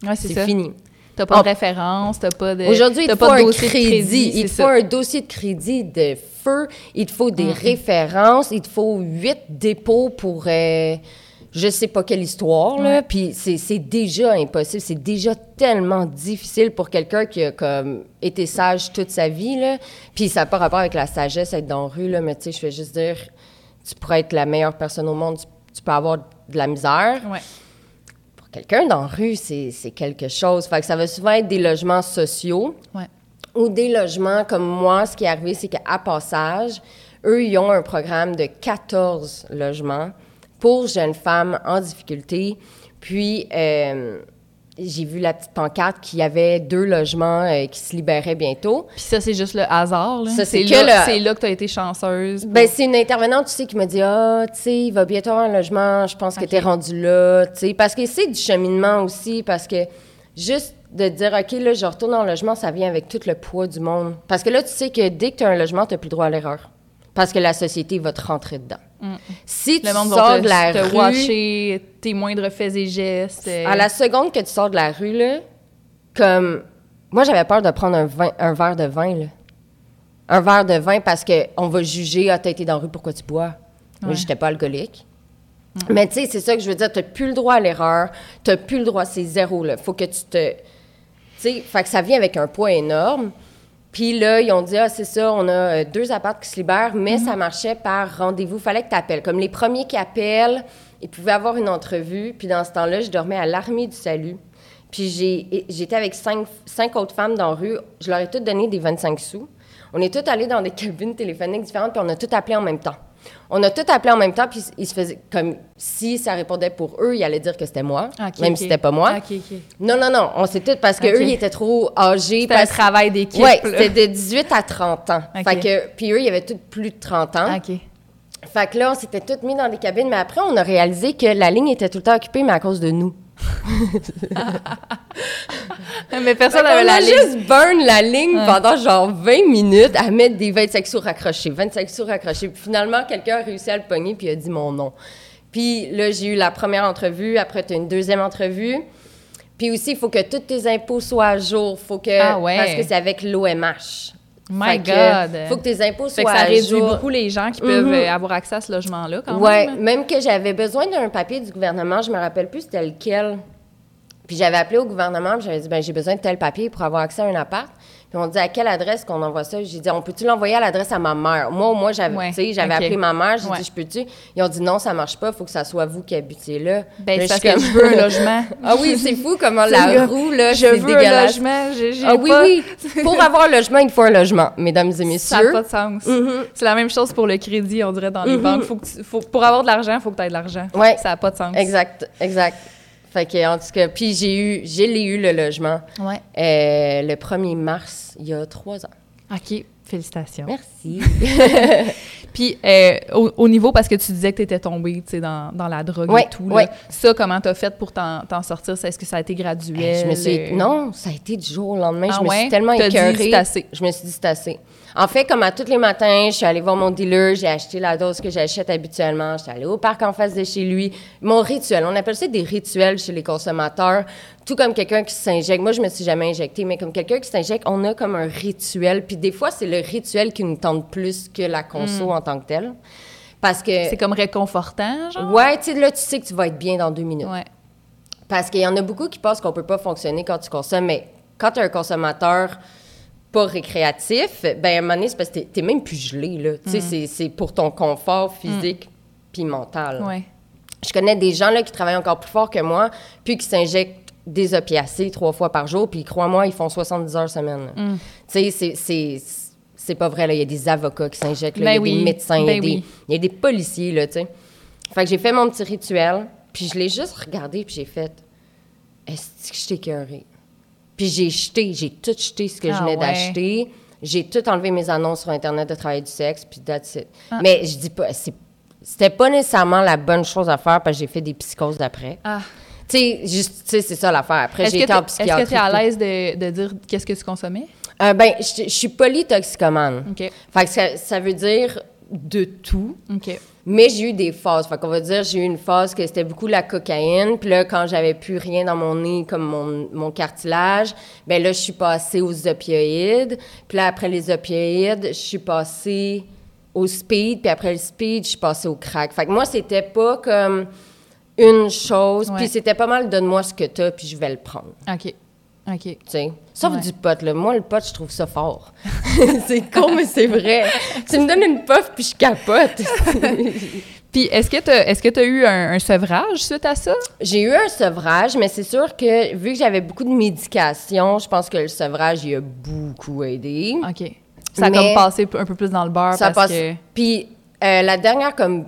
Ouais, c'est C'est ça. fini. T'as pas de Oh. référence, t'as pas de. Aujourd'hui, il te faut pas de un dossier de crédit. Il te faut un dossier de crédit de feu. Il te faut des références. Il te faut huit dépôts pour euh, je sais pas quelle histoire, là. Puis c'est déjà impossible. C'est déjà tellement difficile pour quelqu'un qui a comme été sage toute sa vie, là. Puis ça n'a pas rapport avec la sagesse, être dans la rue, là. Mais tu sais, je vais juste dire, tu pourrais être la meilleure personne au monde, tu, tu peux avoir de la misère. Ouais. Pour quelqu'un dans la rue, c'est c'est quelque chose. Fait que ça va souvent être des logements sociaux Ouais. ou des logements comme moi, ce qui est arrivé, c'est qu'à Passage, eux, ils ont un programme de 14 logements pour jeunes femmes en difficulté. Puis, euh, j'ai vu la petite pancarte qu'il y avait deux logements euh, qui se libéraient bientôt. Puis ça, c'est juste le hasard. Là. Ça, c'est là, que le- c'est là que tu as été chanceuse. Ben, c'est une intervenante, tu sais, qui me dit Ah, tu sais, il va bientôt avoir un logement, je pense que tu es rendu là. Tu sais, parce que c'est du cheminement aussi, parce que juste de dire OK, là, je retourne en logement, ça vient avec tout le poids du monde. Parce que là, tu sais que dès que tu as un logement, tu n'as plus le droit à l'erreur. Parce que la société va te rentrer dedans. Si tu Mm. le monde sors te, de la te rue, watcher tes moindres faits et gestes. euh, à la seconde que tu sors de la rue, là, comme. Moi, j'avais peur de prendre un, vin- un verre de vin, là. Un verre de vin parce qu'on va juger, ah, t'as été dans la rue, pourquoi tu bois? Ouais. j'étais pas alcoolique. Mais tu sais, c'est ça que je veux dire, t'as plus le droit à l'erreur, t'as plus le droit, c'est zéro, là. Faut que tu te. Tu sais, fait que ça vient avec un poids énorme. Puis là, ils ont dit, ah, c'est ça, on a euh, deux apparts qui se libèrent, mais ça marchait par rendez-vous. Fallait que tu appelles. Comme les premiers qui appellent, ils pouvaient avoir une entrevue. Puis dans ce temps-là, je dormais à l'Armée du Salut. Puis j'étais avec cinq, cinq autres femmes dans la rue. Je leur ai toutes donné des 25 sous. On est toutes allées dans des cabines téléphoniques différentes, puis on a tout appelé en même temps. On a tout appelé en même temps, puis ils se faisaient comme si ça répondait pour eux, ils allaient dire que c'était moi, Ok, même si c'était pas moi. Ok. Non, non, non, on sait tout parce que eux, ils étaient trop âgés. C'était un travail d'équipe. Là. c'était de 18 à 30 ans. Fait que, puis eux, il y avait tous plus de 30 ans. OK. Fait que là, on s'était toutes mis dans des cabines, mais après, on a réalisé que la ligne était tout le temps occupée, mais à cause de nous. Mais personne on n'avait la ligne. juste burn la ligne pendant genre 20 minutes à mettre des 25 sous raccrochés, 25 sous raccrochés. Puis finalement, quelqu'un a réussi à le pogner puis il a dit mon nom. Puis là, j'ai eu la première entrevue, après tu as une deuxième entrevue. Puis aussi, il faut que tous tes impôts soient à jour, faut que Ah ouais. parce que c'est avec l'OMH. My Fait que, God. faut que tes impôts Fait soient que ça réduit jour. beaucoup les gens qui peuvent Mhm. euh, avoir accès à ce logement-là, quand Ouais, même. même que j'avais besoin d'un papier du gouvernement, je me rappelle plus c'était lequel. Puis j'avais appelé au gouvernement, j'avais dit ben j'ai besoin de tel papier pour avoir accès à un appart. Puis on dit à quelle adresse qu'on envoie ça? J'ai dit on peut-tu l'envoyer à l'adresse à ma mère? Moi au moins j'avais Ouais, tu sais, j'avais appelé ma mère, j'ai Ouais. dit je peux-tu? Ils ont dit non, ça marche pas, faut que ça soit vous qui habitiez là. Ben, c'est suis que je veux un logement. Ah oui, c'est fou comment la le- roue là, Je veux un logement. J'ai, Ah oui pas- oui, pour avoir un logement, il faut un logement, mesdames et Ça n'a messieurs. pas de sens. Mhm. C'est la même chose pour le crédit, on dirait, dans les banques. Faut que tu- faut- pour avoir de l'argent, il faut que tu aies de l'argent. Ouais. Ça n'a pas de sens. Exact, exact. Fait que, en tout cas, puis j'ai eu, j'ai eu le logement Ouais. euh, le 1er mars, il y a trois ans. OK. Félicitations. Merci. Puis, euh, au, au niveau, parce que tu disais que tu étais tombée dans, dans la drogue Ouais, et tout, là, ça, comment tu as fait pour t'en, sortir? Est-ce que ça a été graduel? je me suis, euh, non, ça a été du jour au lendemain. Ah je me ouais? suis tellement dit, écœurée. assez. Je me suis dit, c'est assez. En fait, comme à tous les matins, je suis allée voir mon dealer, j'ai acheté la dose que j'achète habituellement, je suis allée au parc en face de chez lui. Mon rituel, on appelle ça des rituels chez les consommateurs, tout comme quelqu'un qui s'injecte. Moi, je me suis jamais injectée, mais comme quelqu'un qui s'injecte, on a comme un rituel. Puis des fois, c'est le rituel qui nous tente plus que la conso en tant que telle. Parce que, Hmm. C'est comme réconfortant, genre? ouais, tu sais, là, tu sais que tu vas être bien dans deux minutes. Ouais. Parce qu'il y en a beaucoup qui pensent qu'on peut pas fonctionner quand tu consommes, mais quand tu es un consommateur pas récréatif, ben à un moment donné, c'est parce que t'es- t'es même plus gelé, là. Tu sais, c'est- c'est pour ton confort physique puis mental. Ouais. Je connais des gens, là, qui travaillent encore plus fort que moi, puis qui s'injectent des opiacés trois fois par jour, puis crois-moi, ils font 70 heures semaine. Mm. Tu sais, c'est- c'est... C'est pas vrai, là. Il y a des avocats qui s'injectent, là. Ben il y a oui, des médecins, il y a ben des- oui. il y a des policiers, là, tu sais. Fait que j'ai fait mon petit rituel, puis je l'ai juste regardé, puis j'ai fait Est-ce que je t'ai? Puis j'ai jeté, j'ai tout jeté ce que je Ah venais ouais. d'acheter. J'ai tout enlevé mes annonces sur Internet de travail du sexe, puis that's it. Ah. Mais je dis pas, c'était pas nécessairement la bonne chose à faire parce que j'ai fait des psychoses après. Ah. Tu sais, c'est ça l'affaire. Après, j'ai été en psychiatrie. Est-ce que tu es à l'aise de, de dire qu'est-ce que tu consommais? Euh, ben, je je suis polytoxicomane. OK. Fait que ça, ça veut dire de tout. OK. Mais j'ai eu des phases. Fait qu'on va dire, j'ai eu une phase que c'était beaucoup la cocaïne. Puis là, quand j'avais plus rien dans mon nez, comme mon, mon cartilage, ben là, je suis passée aux opioïdes. Puis là, après les opioïdes, je suis passée au speed. Puis après le speed, je suis passée au crack. Fait que moi, c'était pas comme une chose, Ouais. puis c'était pas mal donne-moi ce que t'as, puis je vais le prendre. OK. OK. Sauf Ouais. du pot, là. Moi, le pot, je trouve ça fort. c'est con, mais c'est vrai. tu me donnes une puff, puis je capote. Puis, est-ce que tu tu as eu un, un sevrage suite à ça? J'ai eu un sevrage, mais c'est sûr que vu que j'avais beaucoup de médication, je pense que le sevrage, il a beaucoup aidé. OK. Ça a Mais- comme passé un peu plus dans le beurre Ça parce passe. que... Puis euh, la dernière, comme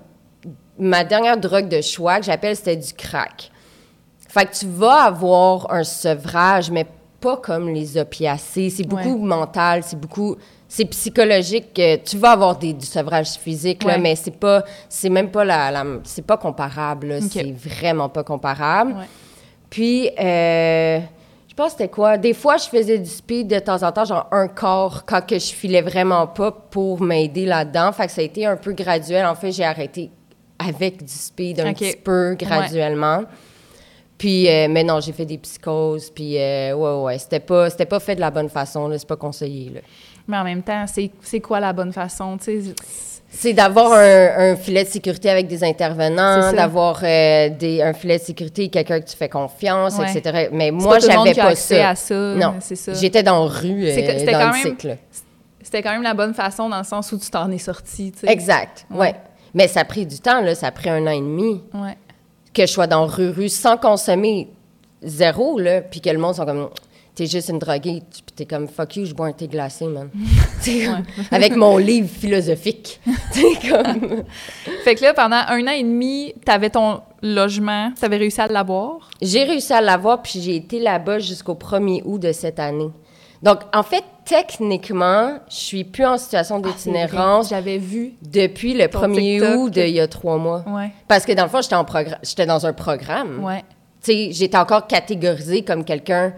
ma dernière drogue de choix que j'appelle, c'était du crack. Fait que tu vas avoir un sevrage, mais pas comme les opiacés. C'est beaucoup Ouais. mental, c'est beaucoup. C'est psychologique. que Tu vas avoir des, du sevrage physique, là, Ouais. mais c'est pas. C'est même pas la. la- c'est pas comparable. là. Ok. C'est vraiment pas comparable. Ouais. Puis, euh, je pense que c'était quoi? Des fois, je faisais du speed de temps en temps, genre un quart, quand que je filais vraiment pas pour m'aider là-dedans. Fait que ça a été un peu graduel. En fait, j'ai arrêté avec du speed un petit peu graduellement. Puis, euh, mais non, j'ai fait des psychoses. Puis, euh, ouais, ouais, c'était pas, c'était pas fait de la bonne façon. là. C'est pas conseillé. Là. Mais en même temps, c'est c'est quoi la bonne façon, tu sais? C'est d'avoir un, un filet de sécurité avec des intervenants, d'avoir euh, des, un filet de sécurité, quelqu'un que tu fais confiance, Ouais. etc. Mais moi, pas j'avais pas accès ça. à ça. Non, c'est ça. J'étais dans la rue euh, dans quand le même- cycle. C'était quand même la bonne façon dans le sens où tu t'en es sorti, tu sais. Exact, ouais. Ouais. Mais ça a pris du temps, là. Ça a pris un an et demi Ouais. Que je sois dans rue rue sans consommer zéro, là. Puis que le monde sont comme, t'es juste une droguée. Puis t'es comme, fuck you, je bois un thé glacé, man. Avec mon livre philosophique. T'sais, comme... Fait que là, pendant un an et demi, t'avais ton logement, t'avais réussi à l'avoir? J'ai réussi à l'avoir, puis j'ai été là-bas jusqu'au 1er août de cette année. Donc, en fait, techniquement, je suis plus en situation d'itinérance J'avais vu. depuis le Ton 1er TikTok. août d'il y a trois mois. Ouais. Parce que dans le fond, j'étais, en progr- j'étais dans un programme. Ouais. Tu sais, j'étais encore catégorisée comme quelqu'un,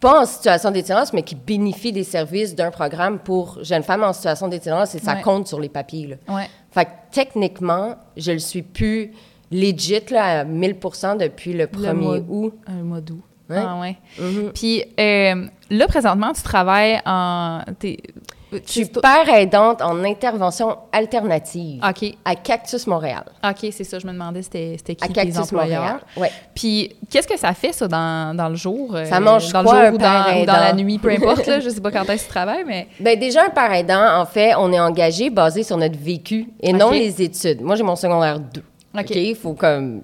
pas en situation d'itinérance, mais qui bénéficie des services d'un programme pour jeunes femmes en situation d'itinérance et ça Ouais. compte sur les papiers. Là. Ouais. Fait que techniquement, je le suis plus legit là, à 1000% depuis le 1er mois- août. Un mois d'août. Ouais. Ah ouais. Mhm. Puis euh, là, présentement, tu travailles en... t'es- Je suis père aidante en intervention alternative OK. à Cactus Montréal. OK, c'est ça. Je me demandais c'était c'était qui À Cactus employeurs. Montréal. Ouais. Puis qu'est-ce que ça fait, ça, dans, dans le jour? euh, Ça mange Dans quoi, le jour ou dans, ou dans la nuit, peu importe. Là, je sais pas quand est-ce que tu travailles, mais... Ben déjà, un père aidant, en fait, on est engagé basé sur notre vécu et non les études. Moi, j'ai mon secondaire 2. OK. OK? Il faut comme...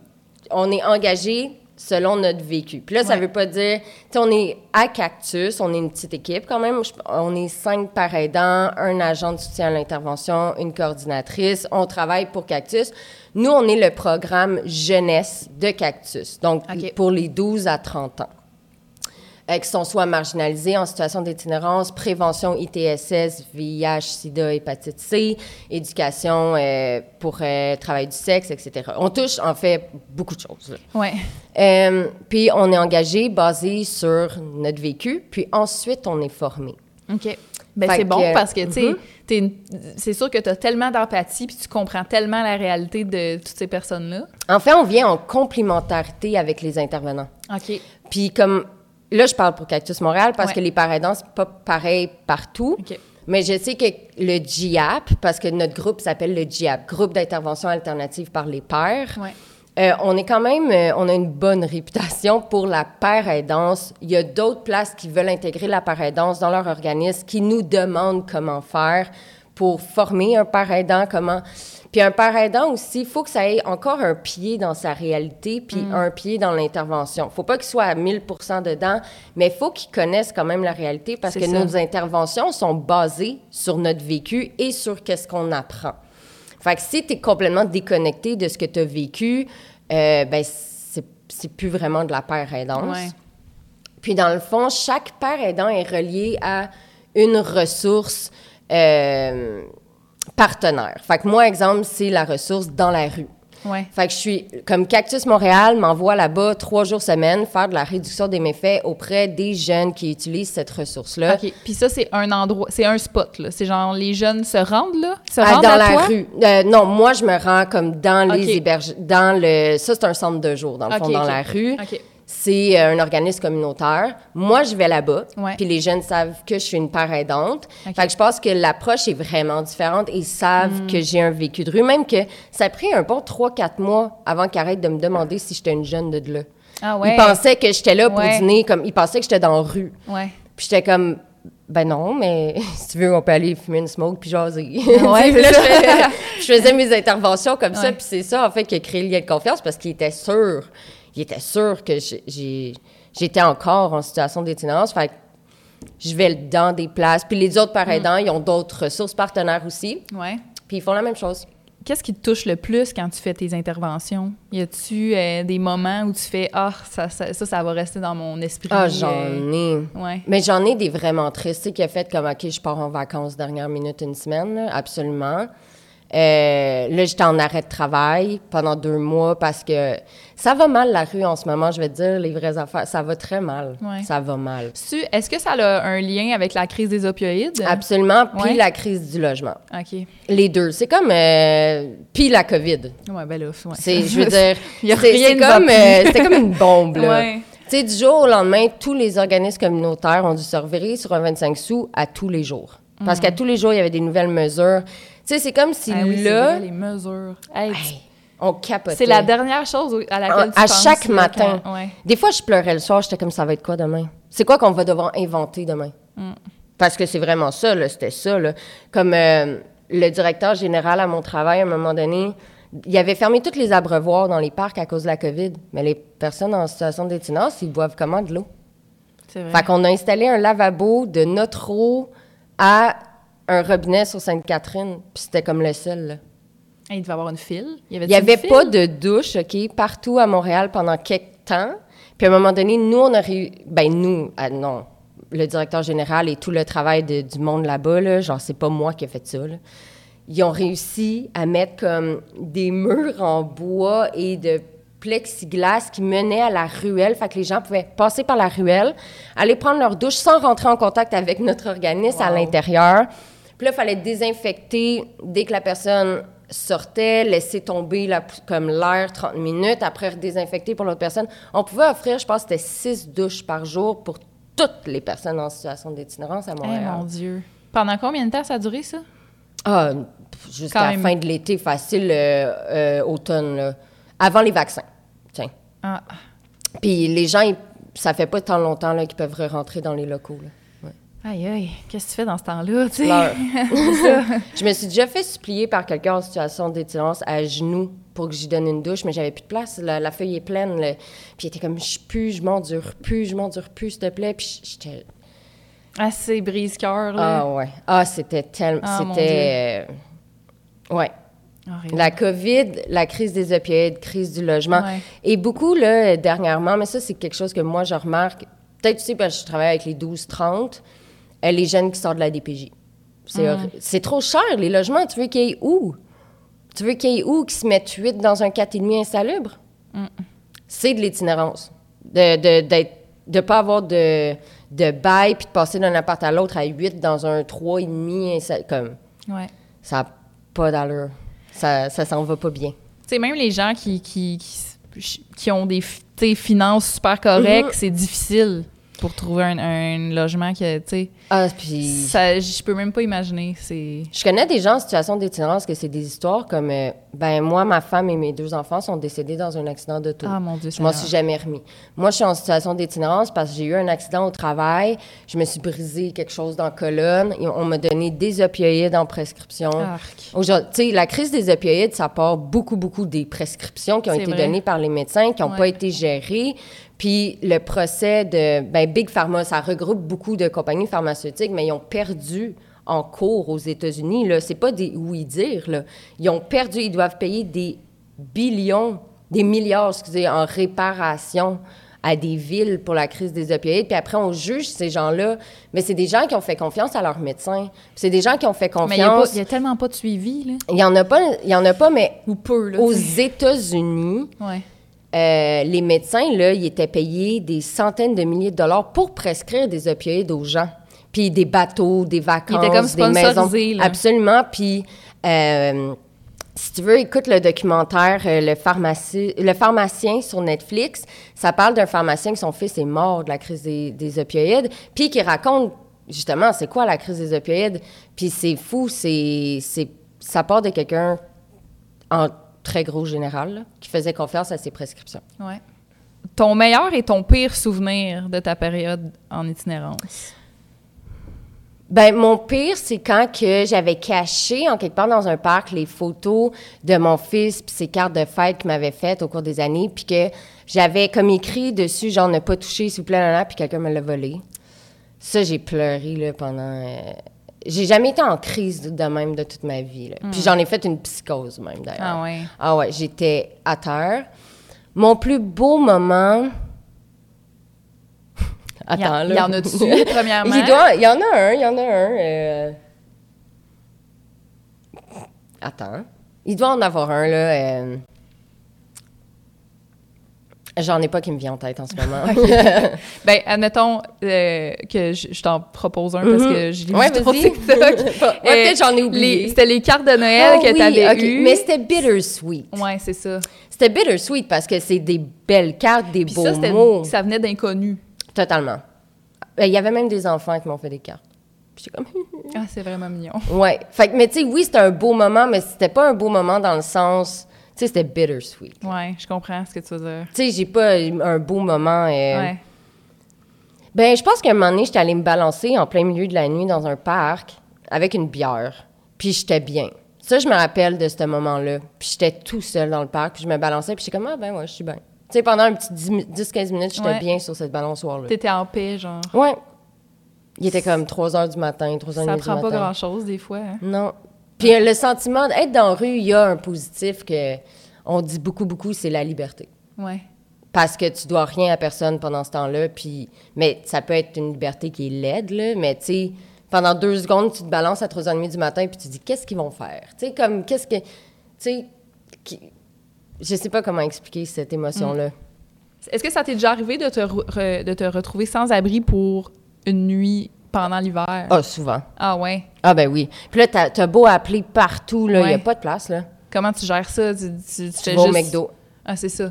On est engagé selon notre vécu. Puis là, ça Ouais. veut pas dire... Tu on est à Cactus, on est une petite équipe quand même. Je- On est cinq pères aidants, un agent de soutien à l'intervention, une coordinatrice. On travaille pour Cactus. Nous, on est le programme jeunesse de Cactus. Donc, pour les 12 à 30 ans qui sont soit marginalisés en situation d'itinérance, prévention ITSS, VIH, SIDA, hépatite C, éducation euh, pour euh, travail du sexe, etc. On touche en fait beaucoup de choses. Euh, puis on est engagé basé sur notre vécu, puis ensuite on est formé. OK. Ben, c'est bon parce que, tu sais, mhm. une- c'est sûr que tu as tellement d'empathie puis tu comprends tellement la réalité de toutes ces personnes-là. En fait, on vient en complémentarité avec les intervenants. OK. Puis comme là, je parle pour Cactus Montréal parce Ouais. que les parents aidants, c'est pas pareil partout. Mais je sais que le GIAP, parce que notre groupe s'appelle le GIAP, Groupe d'intervention alternative par les pairs, Ouais. euh, on est quand même, euh, on a une bonne réputation pour la paire aidance. Il y a d'autres places qui veulent intégrer la paire aidance dans leur organisme, qui nous demandent comment faire pour former un père aidant, comment... Puis un père aidant aussi, il faut que ça ait encore un pied dans sa réalité, puis un pied dans l'intervention. faut pas qu'il soit à 1000 dedans, mais il faut qu'il connaisse quand même la réalité parce que ça. nos interventions sont basées sur notre vécu et sur qu'est-ce qu'on apprend. Fait que si tu es complètement déconnecté de ce que tu as vécu, euh, ben c'est c'est plus vraiment de la paire aidance. Ouais. Puis dans le fond, chaque père aidant est relié à une ressource euh, partenaire. Fait que moi, exemple, c'est la ressource dans la rue. Ouais. Fait que je suis, comme Cactus Montréal m'envoie là-bas trois jours semaine faire de la réduction des méfaits auprès des jeunes qui utilisent cette ressource-là. OK. Puis ça, c'est un endroit, c'est un spot, là. C'est genre, les jeunes se rendent, là? Se Ah, rendent dans à la toi? rue. Euh, non, moi, je me rends comme dans les Ok. hébergements. Dans le. Ça, c'est un centre de jour, dans le fond, dans la rue. OK. C'est euh, un organisme communautaire. Moi, je vais là-bas, Ouais. puis les jeunes savent que je suis une part aidante. Fait que je pense que l'approche est vraiment différente. Ils savent que j'ai un vécu de rue, même que ça a pris un bon 3-4 mois avant qu'ils arrêtent de me demander si j'étais une jeune de là. Ah ouais. Ils pensaient que j'étais là pour Ouais. dîner, comme ils pensaient que j'étais dans la rue. Puis j'étais comme, ben non, mais si tu veux, on peut aller fumer une smoke puis jaser. Ouais, Puis là, je, fais- je faisais mes interventions comme ça, puis c'est ça, en fait, qui a créé le lien de confiance parce qu'il était sûr, il était sûr que j'étais encore en situation d'itinérance. Fait que je vais dans des places. Puis les autres Mm. par aidants, ils ont d'autres ressources partenaires aussi, Ouais. puis ils font la même chose. Qu'est-ce qui te touche le plus quand tu fais tes interventions? Y a-tu euh, des moments où tu fais Ah, ça, ça, ça, ça va rester dans mon esprit? Ah, euh, j'en ai. Ouais. Mais j'en ai des vraiment tristes, tu sais, qui a fait comme, OK, je pars en vacances dernière minute une semaine, là, absolument. Euh, là, j'étais en arrêt de travail pendant deux mois parce que ça va mal la rue en ce moment, je vais te dire les vraies affaires. Ça va très mal. Ouais. Ça va mal. Est-ce que ça a un lien avec la crise des opioïdes? Absolument. Puis Ouais. la crise du logement. OK. Les deux. C'est comme. euh, puis la COVID. Ouais, ben là, ouais. C'est, je veux dire, Il y a rien comme, euh, c'était comme une bombe, là. Ouais. Tu sais, du jour au lendemain, tous les organismes communautaires ont dû se revirer sur un 25 sous à tous les jours. Parce qu'à tous les jours, il y avait des nouvelles mesures. Tu sais, c'est comme si. Ah oui, là, vrai, les mesures. Hey, hey, on capotait. c'est la dernière chose à laquelle tu À penses, chaque là, matin. quand- Ouais. Des fois, je pleurais le soir, j'étais comme, ça va être quoi demain? C'est quoi qu'on va devoir inventer demain? Mm. Parce que c'est vraiment ça, là, c'était ça. Là. Comme euh, le directeur général à mon travail, à un moment donné, il avait fermé tous les abreuvoirs dans les parcs à cause de la COVID. Mais les personnes en situation d'itinérance, ils boivent comment de l'eau? C'est vrai. Fait qu'on a installé un lavabo de notre eau à un robinet sur Sainte-Catherine, puis c'était comme le seul. là. Il devait y avoir une file? Il y avait, n'y avait pas de douche, OK, partout à Montréal pendant quelques temps. Puis à un moment donné, nous, on a réussi... Ben nous, ah, non, le directeur général et tout le travail de- du monde là-bas, là, genre, c'est pas moi qui ai fait ça, là. Ils ont réussi à mettre comme des murs en bois et de plexiglas qui menaient à la ruelle. Fait que les gens pouvaient passer par la ruelle, aller prendre leur douche sans rentrer en contact avec notre organisme à l'intérieur. Puis là, il fallait désinfecter dès que la personne sortait, laisser tomber la, comme l'air 30 minutes, après désinfecter pour l'autre personne. On pouvait offrir, je pense, c'était six douches par jour pour toutes les personnes en situation d'itinérance à Eh Montréal. mon Dieu. Pendant combien de temps ça a duré, ça? Ah, jusqu'à la fin de l'été, facile, euh, euh, automne, là. avant les vaccins. Tiens. Ah, Puis les gens, ça fait pas tant longtemps qu'ils peuvent rentrer dans les locaux. là. Aïe, aïe. Qu'est-ce que tu fais dans ce temps-là, tu je me suis déjà fait supplier par quelqu'un en situation d'itinérance à genoux pour que j'y donne une douche, mais j'avais plus de place. La, la feuille est pleine. là. Puis il était comme, je pue, je m'endure plus, je m'endure plus, s'il te plaît. Puis j'étais. Assez brise-cœur, là. Ah ouais. Ah, c'était tellement. Ah, mon c'était. euh, ouais. Horrible. La COVID, la crise des opioïdes, crise du logement. Ouais. Et beaucoup, là, dernièrement, mais ça, c'est quelque chose que moi, je remarque. Peut-être, tu sais, parce que je travaille avec les 12-30, euh, les jeunes qui sortent de la DPJ. C'est horri- c'est trop cher, les logements. Tu veux qu'il y ait où? Tu veux qu'il y ait où qui se mettent 8 dans un 4,5 insalubre? Mm. C'est de l'itinérance. De ne de, de pas avoir de, de bail puis de passer d'un appart à l'autre à 8 dans un 3,5 insalubre. Comme, Ouais. ça n'a pas d'allure. Ça, ça s'en va pas bien. Tu sais, même les gens qui, qui, qui, qui ont des finances super correctes, Mhm. c'est difficile pour trouver un, un logement qui, tu sais, Ah, puis... je peux même pas imaginer. Je connais des gens en situation d'itinérance que c'est des histoires comme euh, ben moi ma femme et mes deux enfants sont décédés dans un accident d'auto. Ah mon Dieu, je m'en suis jamais remis. Moi je suis en situation d'itinérance parce que j'ai eu un accident au travail, je me suis brisé quelque chose dans la colonne et on m'a donné des opioïdes en prescription. Aujourd'hui, tu sais, la crise des opioïdes, ça part beaucoup, beaucoup des prescriptions qui ont été vrai. données par les médecins, qui n'ont Ouais. pas été gérées. Puis le procès de ben, Big Pharma, ça regroupe beaucoup de compagnies pharmaceutiques, mais ils ont perdu en cours aux États-Unis. Là, c'est pas des oui-dire. Là. Ils ont perdu, ils doivent payer des billions, des milliards, excusez, en réparation à des villes pour la crise des opioïdes. Puis après, on juge ces gens-là. Mais c'est des gens qui ont fait confiance à leurs médecins. C'est des gens qui ont fait Mais il y, a confiance. tellement pas de suivi, là. Il y en a pas, il y en a pas, mais Ou peu, là. aux. États-Unis, Ouais. Euh, les médecins, là, ils étaient payés des centaines de milliers de dollars pour prescrire des opioïdes aux gens. Puis des bateaux, des vacances, comme des maisons. là. Absolument. Puis euh, si tu veux, écoute le documentaire euh, le, pharmacie, le pharmacien sur Netflix. Ça parle d'un pharmacien que son fils est mort de la crise des, des opioïdes, puis qui raconte justement c'est quoi la crise des opioïdes. Puis c'est fou, c'est, c'est, ça part de quelqu'un en très gros général là, qui faisait confiance à ses prescriptions. Ouais. Ton meilleur et ton pire souvenir de ta période en itinérance? Ben, mon pire, c'est quand que j'avais caché en quelque part dans un parc les photos de mon fils puis ses cartes de fête qu'il m'avait faites au cours des années, puis que j'avais comme écrit dessus genre ne pas toucher s'il vous plaît, puis quelqu'un me l'a volé. Ça, j'ai pleuré là pendant. euh, J'ai jamais été en crise de même de toute ma vie. là. Puis j'en ai fait une psychose même d'ailleurs. Ah ouais. Ah ouais, j'étais à terre. Mon plus beau moment. Il y Attends, là. il y en a-tu, premièrement? Il, doit- il y en a un, il y en a un. euh. Attends. Il doit en avoir un, là. euh. J'en ai pas qui me vient en tête en ce moment. Ben, admettons euh, que je, je t'en propose un parce que je l'ai Mhm. Ouais, vu sur vas-y. TikTok. Ouais, peut-être j'en ai oublié. C'était les cartes de Noël Oh que oui, tu avais ok. eues. Mais c'était bittersweet. Ouais, c'est ça. C'était bittersweet parce que c'est des belles cartes, des Puis beaux ça, mots. ça venait d'inconnus. Totalement. Ben, Il y avait même des enfants qui m'ont fait des cartes. Puis comme... Ah, c'est vraiment mignon. Ouais. Fait que, mais tu sais, oui, c'était un beau moment, mais c'était pas un beau moment dans le sens. Tu sais, c'était bittersweet. Ouais, je comprends ce que tu veux dire. Tu sais, j'ai pas un beau moment. euh, Ouais. Ben, je pense qu'à un moment donné, j'étais allée me balancer en plein milieu de la nuit dans un parc avec une bière. Puis j'étais bien. Ça, je me rappelle de ce moment-là. Puis j'étais tout seul dans le parc, puis je me balançais, puis j'étais comme, ah ben ouais, je suis bien. Tu sais, pendant un petit 10-15 minutes, j'étais Ouais. bien sur cette balançoire-là. T'étais en paix, genre. Ouais. Il était comme 3 heures du matin, 3 heures Ça du prend matin. pas grand-chose, des fois. hein. Non. Puis euh, le sentiment d'être dans la rue, il y a un positif que on dit beaucoup, beaucoup, c'est la liberté. Ouais. Parce que tu dois rien à personne pendant ce temps-là. Puis, mais ça peut être une liberté qui est laide, là. Mais tu sais, pendant deux secondes, tu te balances à 3h30 du matin, puis tu te dis, qu'est-ce qu'ils vont faire? Tu sais, comme, qu'est-ce que. Tu sais, qui- je sais pas comment expliquer cette émotion-là. Est-ce que ça t'est déjà arrivé de te, re- de te retrouver sans abri pour une nuit pendant l'hiver? Ah, souvent. Ah ouais. Ah, ben oui. Puis là, t'as as beau appeler partout, là, il y Ouais. a pas de place, là. Comment tu gères ça? Tu, tu, tu Tu fais vas au McDo. Ah, c'est ça.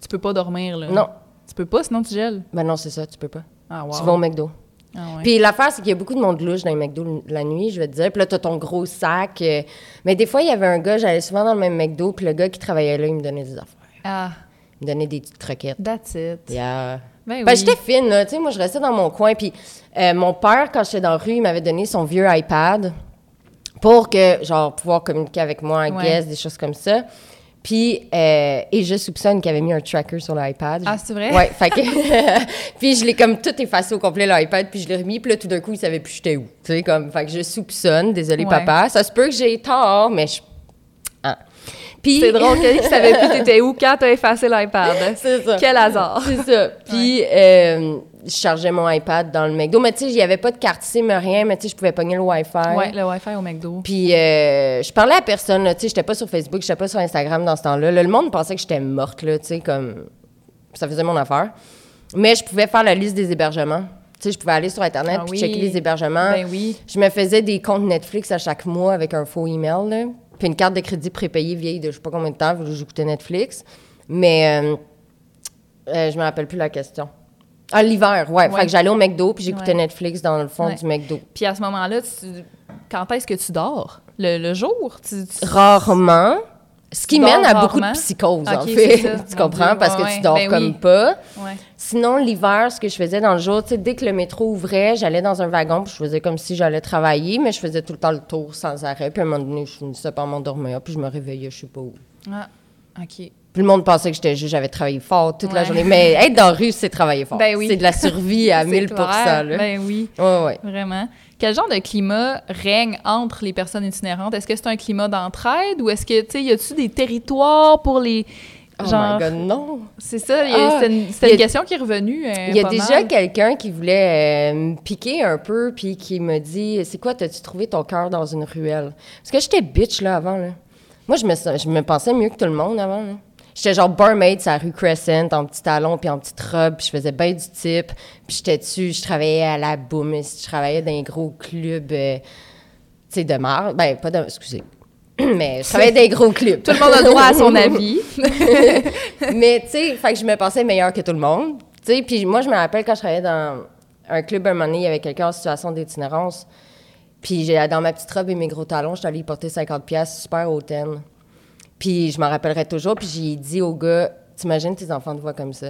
Tu peux pas dormir, là. Non. Tu peux pas, sinon tu gèles? Ben non, c'est ça, tu peux pas. Ah, wow. Tu vas au McDo. Ah, ouais. Puis l'affaire, c'est qu'il y a beaucoup de monde louche dans les McDo la nuit, je vais te dire. Puis là, t'as ton gros sac. euh, Mais des fois, il y avait un gars, j'allais souvent dans le même McDo, puis le gars qui travaillait là, il me donnait des affaires. Ah, Il me donnait des petites croquettes. that's it. Yeah. Ben Ben, oui. j'étais fine, là. Tu sais, moi, je restais dans mon coin. Puis euh, mon père, quand j'étais dans la rue, il m'avait donné son vieux iPad pour que, genre, pouvoir communiquer avec moi, I Ouais. guess, des choses comme ça. Puis, euh, et je soupçonne qu'il avait mis un tracker sur l'iPad. Ah, c'est vrai? Ouais, fait que. puis je l'ai comme tout effacé au complet, l'iPad, puis je l'ai remis, puis là, tout d'un coup, il savait plus j'étais où. Tu sais, comme. Fait que je soupçonne, désolé, Ouais. papa. Ça se peut que j'ai tort, mais je. Puis. C'est drôle qu'il savait plus t'étais où quand t'as effacé l'iPad. C'est ça. Quel hasard. C'est ça. Puis, euh, je chargeais mon iPad dans le McDo. Mais tu sais, il n'y avait pas de carte SIM, rien, mais tu sais, je pouvais pogner le Wi-Fi. Ouais, le Wi-Fi au McDo. Puis, euh, je parlais à personne, tu sais, j'étais pas sur Facebook, j'étais pas sur Instagram dans ce temps-là. Là, le monde pensait que j'étais morte, là, tu sais, comme. Ça faisait mon affaire. Mais je pouvais faire la liste des hébergements. Tu sais, je pouvais aller sur Internet Ah puis oui. checker les hébergements. Ben oui. Je me faisais des comptes Netflix à chaque mois avec un faux email, là. Puis une carte de crédit prépayée vieille de je sais pas combien de temps, vu que j'écoutais Netflix. Mais euh, euh, je me rappelle plus la question. Ah, l'hiver, ouais. Ouais. Fait que j'allais au McDo, puis j'écoutais Ouais. Netflix dans le fond Ouais. du McDo. Puis à ce moment-là, tu- quand est-ce que tu dors? Le, le jour? Tu, tu- Rarement. Ce qui mène à beaucoup de psychose, en fait. tu comprends? Parce que tu dors Ben comme oui. pas. Sinon, l'hiver, ce que je faisais dans le jour, dès que le métro ouvrait, j'allais dans un wagon, puis je faisais comme si j'allais travailler, mais je faisais tout le temps le tour sans arrêt. Puis à un moment donné, je finissais par m'endormir, puis je me réveillais, je sais pas où. Ah, OK. Puis le monde pensait que j'étais juste, j'avais travaillé fort toute la journée. Mais être dans la rue, c'est travailler fort. Ben oui. C'est de la survie à C'est 1000 clair. là. Ben oui, Ouais, ouais. vraiment. Quel genre de climat règne entre les personnes itinérantes? Est-ce que c'est un climat d'entraide ou est-ce que, tu sais, y a-tu des territoires pour les... Oh my God, non! c'est ça, Ah, c'est une, question qui est revenue. euh, Il y a déjà quelqu'un qui voulait euh, me piquer un peu, puis qui me dit C'est quoi, t'as-tu trouvé ton cœur dans une ruelle? Parce que j'étais bitch, là, avant. Là. Moi, je me, je me pensais mieux que tout le monde avant. là. J'étais genre barmaid sur la rue Crescent, en petit talon, puis en petite robe, puis je faisais bien du type. Puis j'étais dessus, je travaillais à la boum, je travaillais dans un gros club, euh, tu sais, de marde. Ben, pas de. Excusez. mais je travaillais des gros clubs. Tout le monde a droit à son avis. mais tu sais, fait que je me pensais meilleure que tout le monde. Tu sais, puis moi, je me rappelle quand je travaillais dans un club un moment donné, il y avait quelqu'un en situation d'itinérance. Puis j'ai dans ma petite robe et mes gros talons, je suis allée porter 50 pièces super hautaine. Puis je m'en rappellerai toujours. Puis j'ai dit au gars, t'imagines tes enfants te voient comme ça?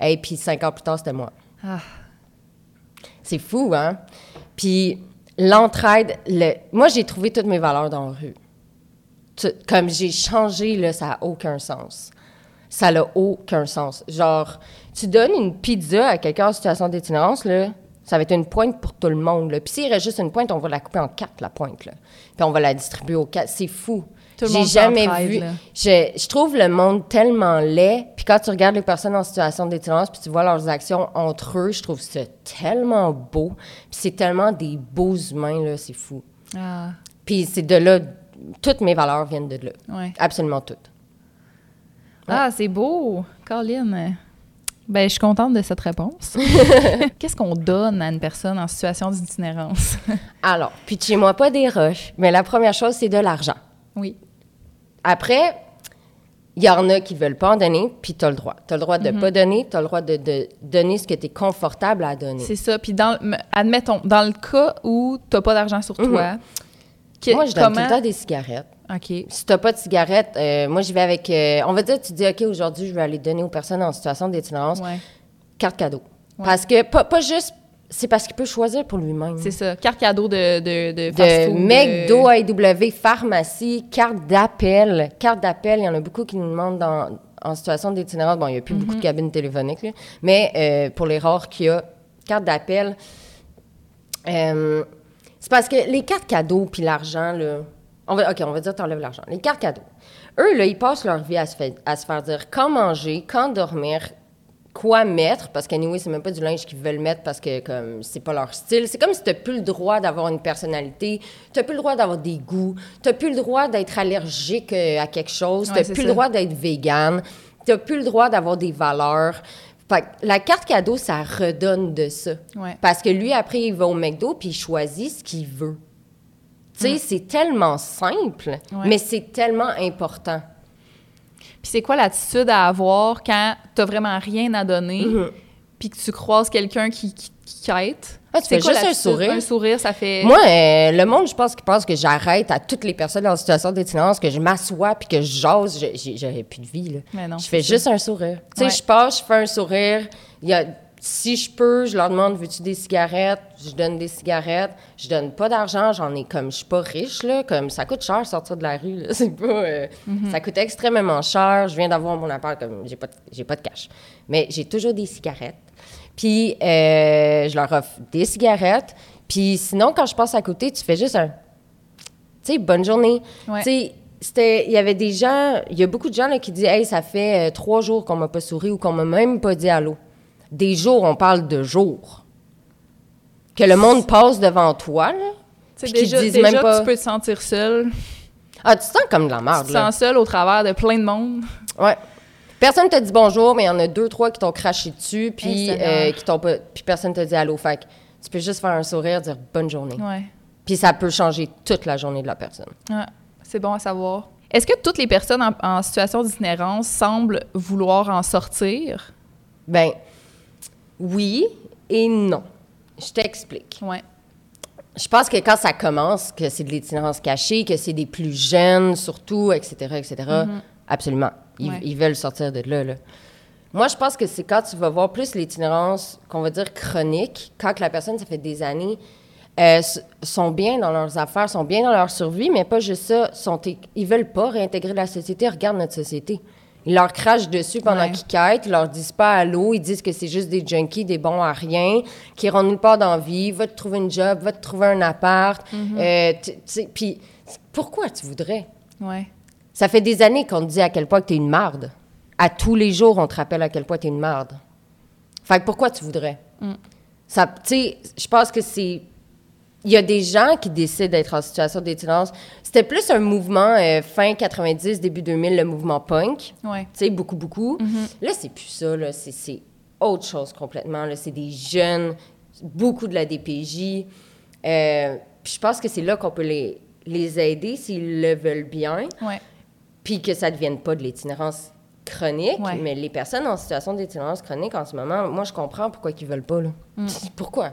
Et puis cinq ans plus tard, c'était moi. Ah. C'est fou, hein? Puis l'entraide, le... moi, j'ai trouvé toutes mes valeurs dans la rue. Comme j'ai changé, ça n'a aucun sens. Ça n'a aucun sens. Genre, tu donnes une pizza à quelqu'un en situation d'itinérance, là, ça va être une pointe pour tout le monde. Là. Puis s'il reste juste une pointe, on va la couper en quatre, la pointe. Là. Puis on va la distribuer aux quatre. C'est fou. Tout le J'ai monde jamais vu. Je, je trouve le monde tellement laid. Puis quand tu regardes les personnes en situation d'itinérance, puis tu vois leurs actions entre eux, je trouve ça tellement beau. Puis c'est tellement des beaux humains, là, c'est fou. Ah, Puis c'est de là, toutes mes valeurs viennent de là. ouais. Absolument toutes. Ah, c'est beau, Colin. Ben, je suis contente de cette réponse. Qu'est-ce qu'on donne à une personne en situation d'itinérance? Alors, puis chez moi pas des roches, mais la première chose, c'est de l'argent. Oui. Après, il y en a qui veulent pas en donner, puis tu as le droit. Tu as le droit Mhm. de pas donner, tu as le droit de, de donner ce que tu es confortable à donner. C'est ça. Puis, dans, admettons, dans le cas où tu n'as pas d'argent sur toi, que- Mhm. Moi, je donne tout comment... le temps des cigarettes. OK. Si t'as pas de cigarettes, euh, moi, j'y vais avec... euh, on va dire, tu dis, OK, aujourd'hui, je vais aller donner aux personnes en situation d'itinérance Ouais. carte cadeau. Ouais. Parce que, pas, pas juste... C'est parce qu'il peut choisir pour lui-même. C'est ça. Carte cadeau de, de, de de McDo, AEW, pharmacie, carte d'appel. Carte d'appel, il y en a beaucoup qui nous demandent dans- en situation d'itinérance. Bon, il n'y a plus Mhm. beaucoup de cabines téléphoniques, là. mais euh, pour les rares qu'il y a, carte d'appel. euh, c'est parce que les cartes cadeaux puis l'argent, là. On va, OK, on va dire t'enlèves l'argent. Les cartes cadeaux. Eux, là, ils passent leur vie à se, fait- à se faire dire quand manger, quand dormir, quoi mettre, parce qu'anyway, c'est même pas du linge qu'ils veulent mettre parce que comme c'est pas leur style. C'est comme si t'as plus le droit d'avoir une personnalité, t'as plus le droit d'avoir des goûts, t'as plus le droit d'être allergique euh, à quelque chose, Ouais, t'as c'est plus ça. le droit d'être vegan, t'as plus le droit d'avoir des valeurs. Fait que la carte cadeau, ça redonne de ça. Ouais. Parce que lui, après, il va au McDo puis il choisit ce qu'il veut. Tu sais, c'est tellement simple. Ouais. mais c'est tellement important. Puis c'est quoi l'attitude à avoir quand t'as vraiment rien à donner, Mhm. puis que tu croises quelqu'un qui, qui, qui quête? Ah, tu C'est fais quoi juste un sourire. Un sourire, ça fait... Moi, euh, le monde, je pense qu'il pense que j'arrête à toutes les personnes en situation d'itinérance, que je m'assois puis que je jase. J'aurais plus de vie, là. Mais non, je fais ça. juste un sourire. Tu sais, Ouais. je passe, je fais un sourire. Il y a, si je peux, je leur demande veux-tu des cigarettes? Je donne des cigarettes. Je donne pas d'argent, j'en ai comme. Je suis pas riche, là. Comme ça coûte cher sortir de la rue, là. C'est pas. euh, Mm-hmm. Ça coûte extrêmement cher. Je viens d'avoir mon appart, comme. J'ai pas, de- j'ai pas de cash. Mais j'ai toujours des cigarettes. Puis, euh, je leur offre des cigarettes. Puis, sinon, quand je passe à côté, tu fais juste un. Tu sais, bonne journée. Ouais. Tu sais, c'était. Il y avait des gens. Il y a beaucoup de gens là, qui disent Hey, ça fait euh, trois jours qu'on m'a pas souri ou qu'on m'a même pas dit allô. Des jours, on parle de jours. Que le monde passe devant toi, là. Tu sais, puis déjà, disent déjà même que pas- tu peux te sentir seul. Ah, tu te sens comme de la Tu merde, te là. sens seul au travers de plein de monde. Ouais. Personne te dit bonjour, mais il y en a deux, trois qui t'ont craché dessus, puis euh, qui t'ont pas. Puis personne te dit allô. Fait que tu peux juste faire un sourire, dire bonne journée. Ouais. Puis ça peut changer toute la journée de la personne. Ah, c'est bon à savoir. Est-ce que toutes les personnes en, en situation d'itinérance semblent vouloir en sortir? Ben, oui et non. Je t'explique. Ouais. Je pense que quand ça commence, que c'est de l'itinérance cachée, que c'est des plus jeunes surtout, etc., etc., absolument. Ils, Ouais. ils veulent sortir de là, là. Moi, je pense que c'est quand tu vas voir plus l'itinérance, qu'on va dire chronique, quand que la personne, ça fait des années, euh, sont bien dans leurs affaires, sont bien dans leur survie, mais pas juste ça. Sont, ils veulent pas réintégrer la société. Regarde notre société. Ils leur crachent dessus pendant Ouais. qu'ils quittent, ils leur disent pas allô, ils disent que c'est juste des junkies, des bons à rien, qui iront nulle part dans la vie, va te trouver une job, va te trouver un appart. Euh, sais, Puis, pourquoi tu voudrais? Ouais. Ça fait des années qu'on te dit à quel point tu es une marde. À tous les jours, on te rappelle à quel point tu es une marde. Fait que pourquoi tu voudrais? Ça, tu sais, je pense que c'est. Il y a des gens qui décident d'être en situation d'itinérance. C'était plus un mouvement euh, fin 90, début 2000, le mouvement punk. Ouais. Tu sais, beaucoup, beaucoup. Là, c'est plus ça, là. C'est- C'est autre chose complètement. Là. C'est des jeunes, beaucoup de la DPJ. Euh, puis je pense que c'est là qu'on peut les, les aider s'ils le veulent bien, Ouais. puis que ça ne devienne pas de l'itinérance chronique. Ouais. Mais les personnes en situation d'itinérance chronique en ce moment, moi, je comprends pourquoi ils veulent pas. Là. Mm. Pourquoi?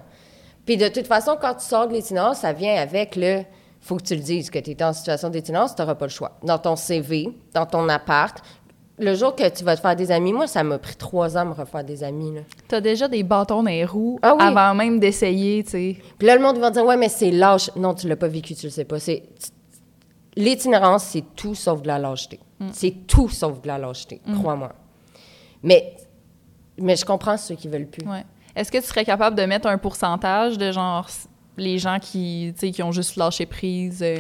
Puis de toute façon, quand tu sors de l'itinérance, ça vient avec le... faut que tu le dises que tu es en situation d'itinérance, tu n'auras pas le choix. Dans ton CV, dans ton appart, le jour que tu vas te faire des amis, moi, ça m'a pris trois ans de me refaire des amis. Là. T'as déjà des bâtons dans les roues Ah oui. avant même d'essayer, tu sais. Puis là, le monde va dire, ouais, mais c'est lâche. Non, tu l'as pas vécu, tu le sais pas. C'est L'itinérance, c'est tout sauf de la lâcheté. C'est tout sauf de la lâcheté, crois-moi. Mais, mais je comprends ceux qui veulent plus. Ouais. Est-ce que tu serais capable de mettre un pourcentage de genre les gens qui, qui ont juste lâché prise? euh,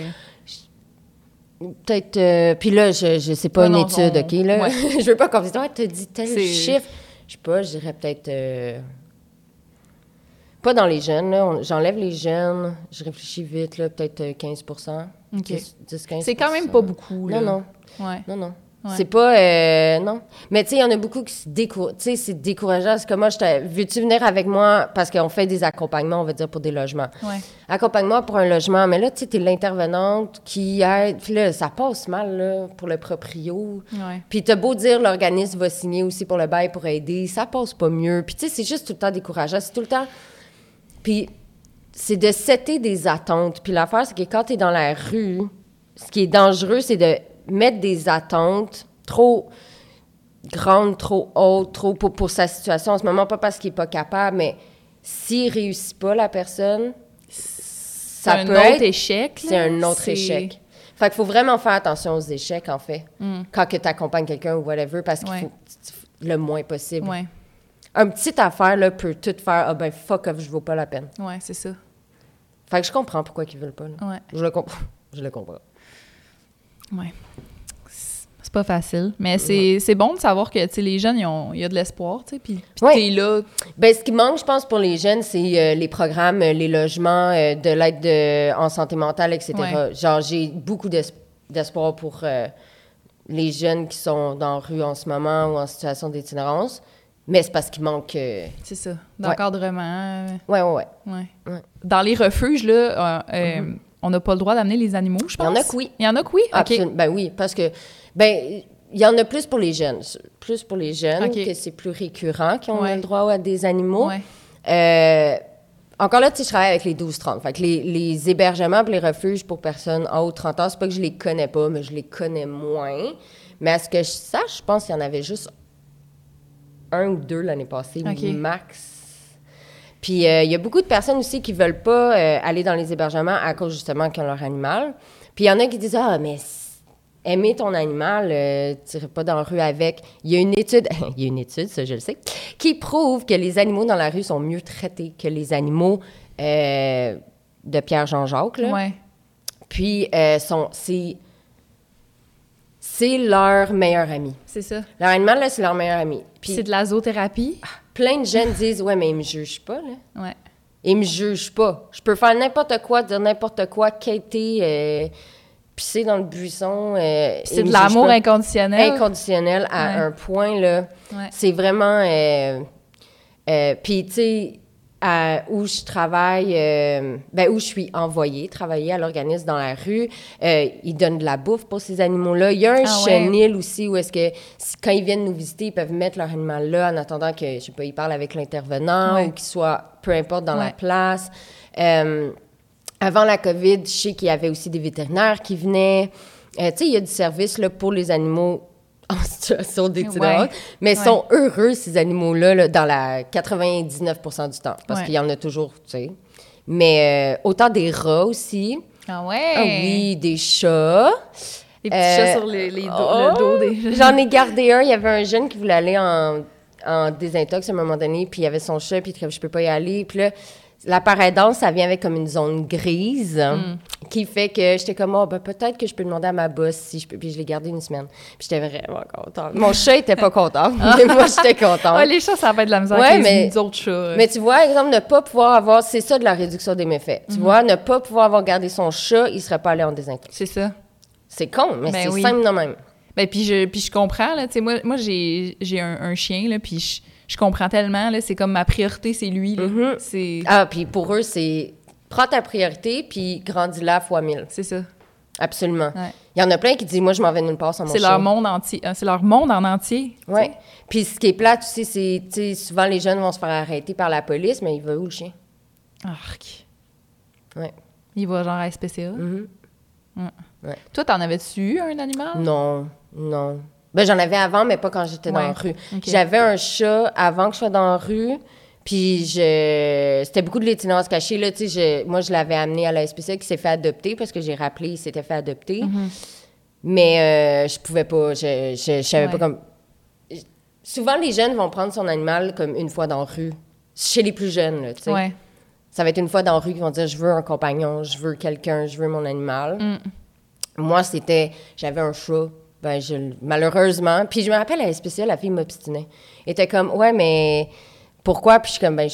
Peut-être. euh, puis là, je, je sais pas une étude, on- OK? Là. ouais. je veux pas qu'on dise, ouais, t'as dit tel chiffre. Je sais pas, je dirais peut-être. euh, Pas dans les jeunes, là. On- J'enlève les jeunes. Je réfléchis vite, là. Peut-être euh, 15 OK. 10, 10 15 C'est quand même pas beaucoup, là. Non, non. Ouais. Non, non. Ouais. C'est pas. euh, non. Mais tu sais, il y en a beaucoup qui se découragent. Tu sais, c'est décourageant. C'est comme moi, je t'ai- veux-tu venir avec moi? Parce qu'on fait des accompagnements, on va dire, pour des logements? Ouais. Accompagne-moi pour un logement. Mais là, tu sais, t'es l'intervenante qui aide. Puis là, ça passe mal, là, pour le proprio. Ouais. Puis t'as beau dire, l'organisme va signer aussi pour le bail pour aider. Ça passe pas mieux. Puis tu sais, c'est juste tout le temps décourageant. C'est tout le temps. Puis c'est de setter des attentes. Puis l'affaire, c'est que quand t'es dans la rue, ce qui est dangereux, c'est de mettre des attentes trop grandes, trop hautes, trop pour, pour sa situation en ce moment, pas parce qu'il est pas capable, mais s'il réussit pas, la personne, ça C'est un peut autre être... échec. C'est un autre échec. Fait qu'il faut vraiment faire attention aux échecs, en fait, Mm. quand que tu accompagnes quelqu'un ou whatever, parce qu'il Ouais. faut le moins possible. Ouais. Un petit affaire, là, peut tout faire, ah ben fuck off, je vaux pas la peine. Ouais, c'est ça. Fait que je comprends pourquoi ils veulent pas, là. Ouais. Je le comprends. Je le comprends. Ouais. C'est pas facile. Mais c'est c'est bon de savoir que, les jeunes, il y a de l'espoir. Puis Ouais. t'es là. Ben, ce qui manque, je pense, pour les jeunes, c'est euh, les programmes, euh, les logements, euh, de l'aide de- en santé mentale, etc. Ouais. Genre, j'ai beaucoup d'es- d'espoir pour euh, les jeunes qui sont dans la rue en ce moment ou en situation d'itinérance. Mais c'est parce qu'il manque... euh, C'est ça. D'encadrement. Ouais, ouais, ouais. Ouais. Ouais. Mm-hmm. Dans les refuges, là, euh, euh, on n'a pas le droit d'amener les animaux, je Il y pense. en a que oui. Il y en a que oui? OK. Absolument. Ben oui, parce que... Ben, il y en a plus pour les jeunes. Plus pour les jeunes, OK. que c'est plus récurrent qui ont Ouais. le droit à des animaux. Ouais. Euh, encore là, tu sais, je travaille avec les 12-30. Fait que les, les hébergements et les refuges pour personnes en haut de 30 ans, c'est pas que je les connais pas, mais je les connais moins. Mais à ce que je sache, je pense qu'il y en avait juste un ou deux l'année passée, OK. max. Puis euh, il y a beaucoup de personnes aussi qui veulent pas euh, aller dans les hébergements à cause justement qu'ils ont leur animal. Puis il y en a qui disent Ah, mais aimer ton animal, euh, tu pas dans la rue avec. Il y a une étude, il y a une étude, ça je le sais, qui prouve que les animaux dans la rue sont mieux traités que les animaux euh, de Pierre-Jean-Jacques. Ouais. Puis sont, c'est, c'est leur meilleur ami. C'est ça. Leur animal, là, c'est leur meilleur ami. Puis C'est de la zoothérapie? Plein de jeunes disent Ouais, mais ils me jugent pas, là. Ouais. Ils me jugent pas. Je peux faire n'importe quoi, dire n'importe quoi, quitter, euh, pisser dans le buisson. euh, C'est de l'amour inconditionnel. inconditionnel à Ouais. un point, là. Ouais. C'est vraiment... euh, euh, Puis, tu sais, où je travaille, euh, ben, où je suis envoyée travailler à l'organisme dans la rue, euh, ils donnent de la bouffe pour ces animaux-là. Il y a un Ah ouais? chenil aussi où est-ce que quand ils viennent nous visiter, ils peuvent mettre leur animal là en attendant que, je sais pas, ils parlent avec l'intervenant Ouais. ou qu'ils soient, peu importe, dans la place. Euh, avant la COVID, je sais qu'il y avait aussi des vétérinaires qui venaient. Euh, tu sais, il y a du service là, pour les animaux en situation d'itinérance, Ouais. mais ils Ouais. sont heureux, ces animaux-là, là, dans la 99% du temps, parce Ouais. qu'il y en a toujours, tu sais. Mais euh, autant des rats aussi. Ah ouais. Ah oui, des chats. Des petits Euh, chats sur les, les dos- oh, le dos des. J'en ai gardé un. Il y avait un jeune qui voulait aller en, en désintox à un moment donné, puis il y avait son chat, puis il je peux pas y aller. Puis là, la paradance, ça vient avec comme une zone grise Hmm. qui fait que j'étais comme, oh, ben, peut-être que je peux demander à ma boss si je peux. Puis je l'ai gardé une semaine. Puis j'étais vraiment contente. Mon chat était pas content, mais moi, j'étais contente. Les chats, ça va être de la misère Ouais, mais- les autres chats. Mais tu vois, exemple, ne pas pouvoir avoir, c'est ça de la réduction des méfaits. Tu vois, ne pas pouvoir avoir gardé son chat, il serait pas allé en désintox. C'est ça. C'est con, mais Ben c'est oui. simple de même. Ben, puis je, puis je comprends, là. Tu sais, moi, moi j'ai j'ai un, un chien, là, puis je, je comprends tellement, là. C'est comme ma priorité, c'est lui, là. Mhm. C'est Ah, puis pour eux, c'est prends ta priorité, puis grandis-la fois mille. c'est ça. Absolument. Ouais. Il y en a plein qui disent, moi, je m'en vais nulle part sans mon C'est leur monde entier. euh, C'est leur monde en entier. Ouais. sais. Puis ce qui est plate, tu sais, c'est, souvent les jeunes vont se faire arrêter par la police, mais il va où le chien? Arc. Ouais. Il va genre à SPCA. Mhm. Toi, t'en avais-tu eu un animal? Non, non. Ben, j'en avais avant, mais pas quand j'étais dans la rue. J'avais un chat avant que je sois dans la rue. Puis je... c'était beaucoup de l'itinérance cachée. Là, je- Moi, je l'avais amené à la SPCA qui s'est fait adopter parce que j'ai rappelé il s'était fait adopter. Mhm. Mais euh, je pouvais pas. Je, je, je savais Ouais. pas comme. Souvent, les jeunes vont prendre son animal comme une fois dans la rue. Chez les plus jeunes, là, tu sais. Ouais. Ça va être une fois dans la rue qu'ils vont dire je veux un compagnon, je veux quelqu'un, je veux mon animal. Mm. Moi, c'était j'avais un chat. Ben, je, malheureusement. Puis je me rappelle à la spéciale, la fille m'obstinait. Elle était comme ouais, mais pourquoi? Puis je suis comme ben,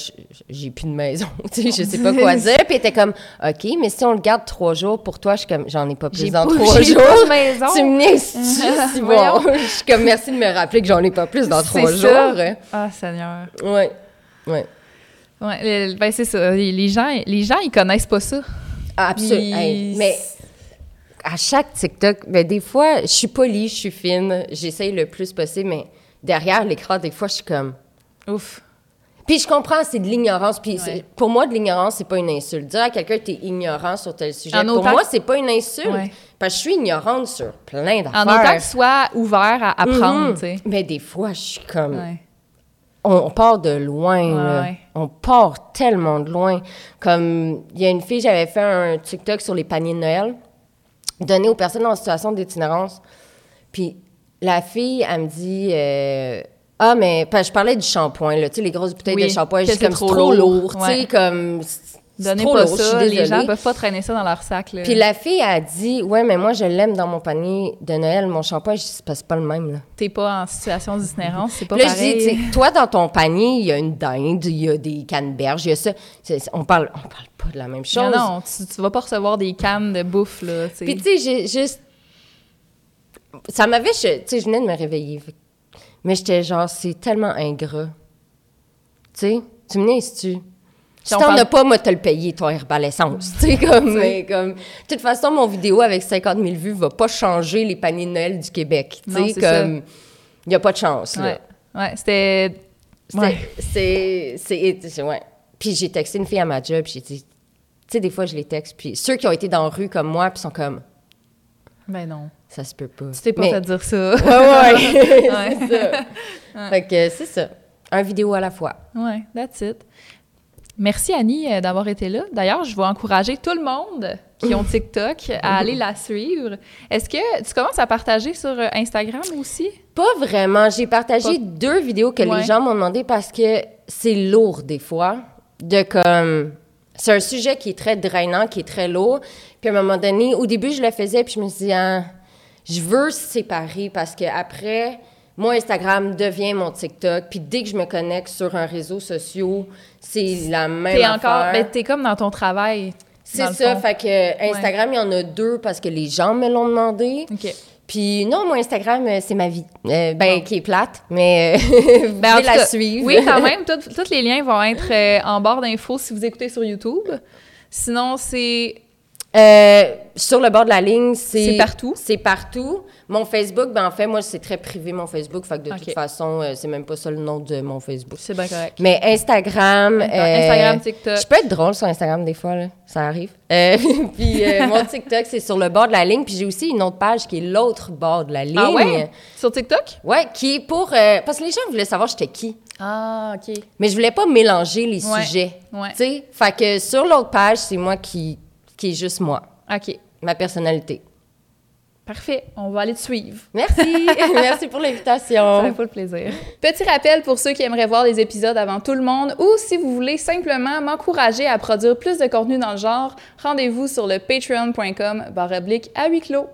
j'ai plus de maison. tu sais, je sais pas quoi dire. Puis elle était comme OK, mais si on le garde trois jours pour toi, je suis comme j'en ai pas plus dans pas- trois jours. pas de maison. Tu me niaises bon. je suis comme merci de me rappeler que j'en ai pas plus dans trois ça. jours. Ah, Seigneur. Ouais. Ouais. Ouais, ben c'est ça. Les, les gens, les gens, ils connaissent pas ça. Ah, Absolument. Ils- Hey, mais à chaque TikTok, ben, des fois, je suis polie, je suis fine, j'essaye le plus possible, mais derrière l'écran, des fois, je suis comme. Ouf. Puis je comprends, c'est de l'ignorance. Puis Ouais. pour moi, de l'ignorance, c'est pas une insulte. Dire à quelqu'un que t'es ignorant sur tel sujet, En pour autant moi, c'est pas une insulte. Ouais. Parce que je suis ignorante sur plein d'affaires. En autant que tu sois ouvert à apprendre, Mhm. tu sais. Mais des fois, je suis comme. Ouais. On, on part de loin, là. On part tellement de loin. Comme, il y a une fille, j'avais fait un TikTok sur les paniers de Noël, donné aux personnes en situation d'itinérance. Puis la fille, elle me dit... euh, ah, mais je parlais du shampoing, là, tu sais, les grosses bouteilles Oui, de shampoing, c'est comme, trop trop lourd. lourd, tu sais, comme... Donnez trop pas lourd, ça. Les gens peuvent pas traîner ça dans leur sac. Là. Puis la fille a dit, ouais, mais moi, je l'aime dans mon panier de Noël, mon shampoing, je dis, c'est pas- le même, là. T'es pas en situation d'itinérance, c'est pas là, pareil. je dis, tu toi, dans ton panier, il y a une dinde, il y a des canneberges, il y a ça. On parle, on parle pas de la même chose. non, non, tu, tu vas pas recevoir des cannes de bouffe, là, tu. Puis, tu sais, j'ai juste. Ça m'avait. Tu sais, je venais de me réveiller. Mais j'étais genre, c'est tellement ingrat. Tu sais, tu me niaises-tu? Si on t'en parle- as pas, moi, te le payer, ton herbal essence. Tu sais, comme, mais comme. De toute façon, mon vidéo avec 50 000 vues va pas changer les paniers de Noël du Québec. Tu sais, comme. Il y a pas de chance, là. Ouais, ouais c'était... C'est- Ouais. C'est. Ouais. Puis j'ai texté une fille à ma job, puis j'ai dit. Tu sais, des fois, je les texte, puis ceux qui ont été dans la rue comme moi, puis sont comme. Ben non. Ça se peut pas. Tu t'es pas Mais- fait dire ça. Ouais, ouais. Ouais. c'est ça. Fait que c'est ça. Un vidéo à la fois. Ouais, that's it. Merci Annie euh, d'avoir été là. D'ailleurs, je vais encourager tout le monde qui ont TikTok à aller la suivre. Est-ce que tu commences à partager sur euh, Instagram aussi? Pas vraiment. J'ai partagé Pas- deux vidéos que Ouais. les gens m'ont demandé parce que c'est lourd des fois. De comme. C'est un sujet qui est très drainant, qui est très lourd. Puis à un moment donné, au début, je le faisais, puis je me suis dit, ah, je veux séparer parce que après, mon Instagram devient mon TikTok. Puis dès que je me connecte sur un réseau social, c'est la même T'es encore, ben, t'es comme dans ton travail. C'est ça, fait que Instagram, il y en a deux parce que les gens me l'ont demandé. OK. Puis non, moi, Instagram, euh, c'est ma vie. Euh, ben, qui est plate, mais euh, vous Ben, pouvez la suivre. Oui, quand même. Tous les liens vont être euh, en barre d'infos si vous écoutez sur YouTube. Sinon, c'est Euh, sur le bord de la ligne, c'est... C'est partout? C'est partout. Mon Facebook, ben en fait, moi, c'est très privé, mon Facebook. Fait que de toute façon, euh, c'est même pas ça le nom de mon Facebook. c'est bien correct. Mais Instagram... euh, Instagram, TikTok. Je peux être drôle sur Instagram des fois, là. Ça arrive. Puis mon TikTok, c'est sur le bord de la ligne. Puis j'ai aussi une autre page qui est l'autre bord de la ligne. Ah ouais? Sur TikTok? Ouais, qui est pour... parce que les gens voulaient savoir j'étais qui. Ah, OK. Mais je voulais pas mélanger les Ouais, sujets. ouais. Tu sais? Fait que sur l'autre page, c'est moi qui, qui est juste moi, OK. ma personnalité. Parfait. On va aller te suivre. Merci. Merci pour Ça l'invitation. fait pas le plaisir. Petit rappel pour ceux qui aimeraient voir les épisodes avant tout le monde ou si vous voulez simplement m'encourager à produire plus de contenu dans le genre, rendez-vous sur le patreon.com barre oblique à huis clos.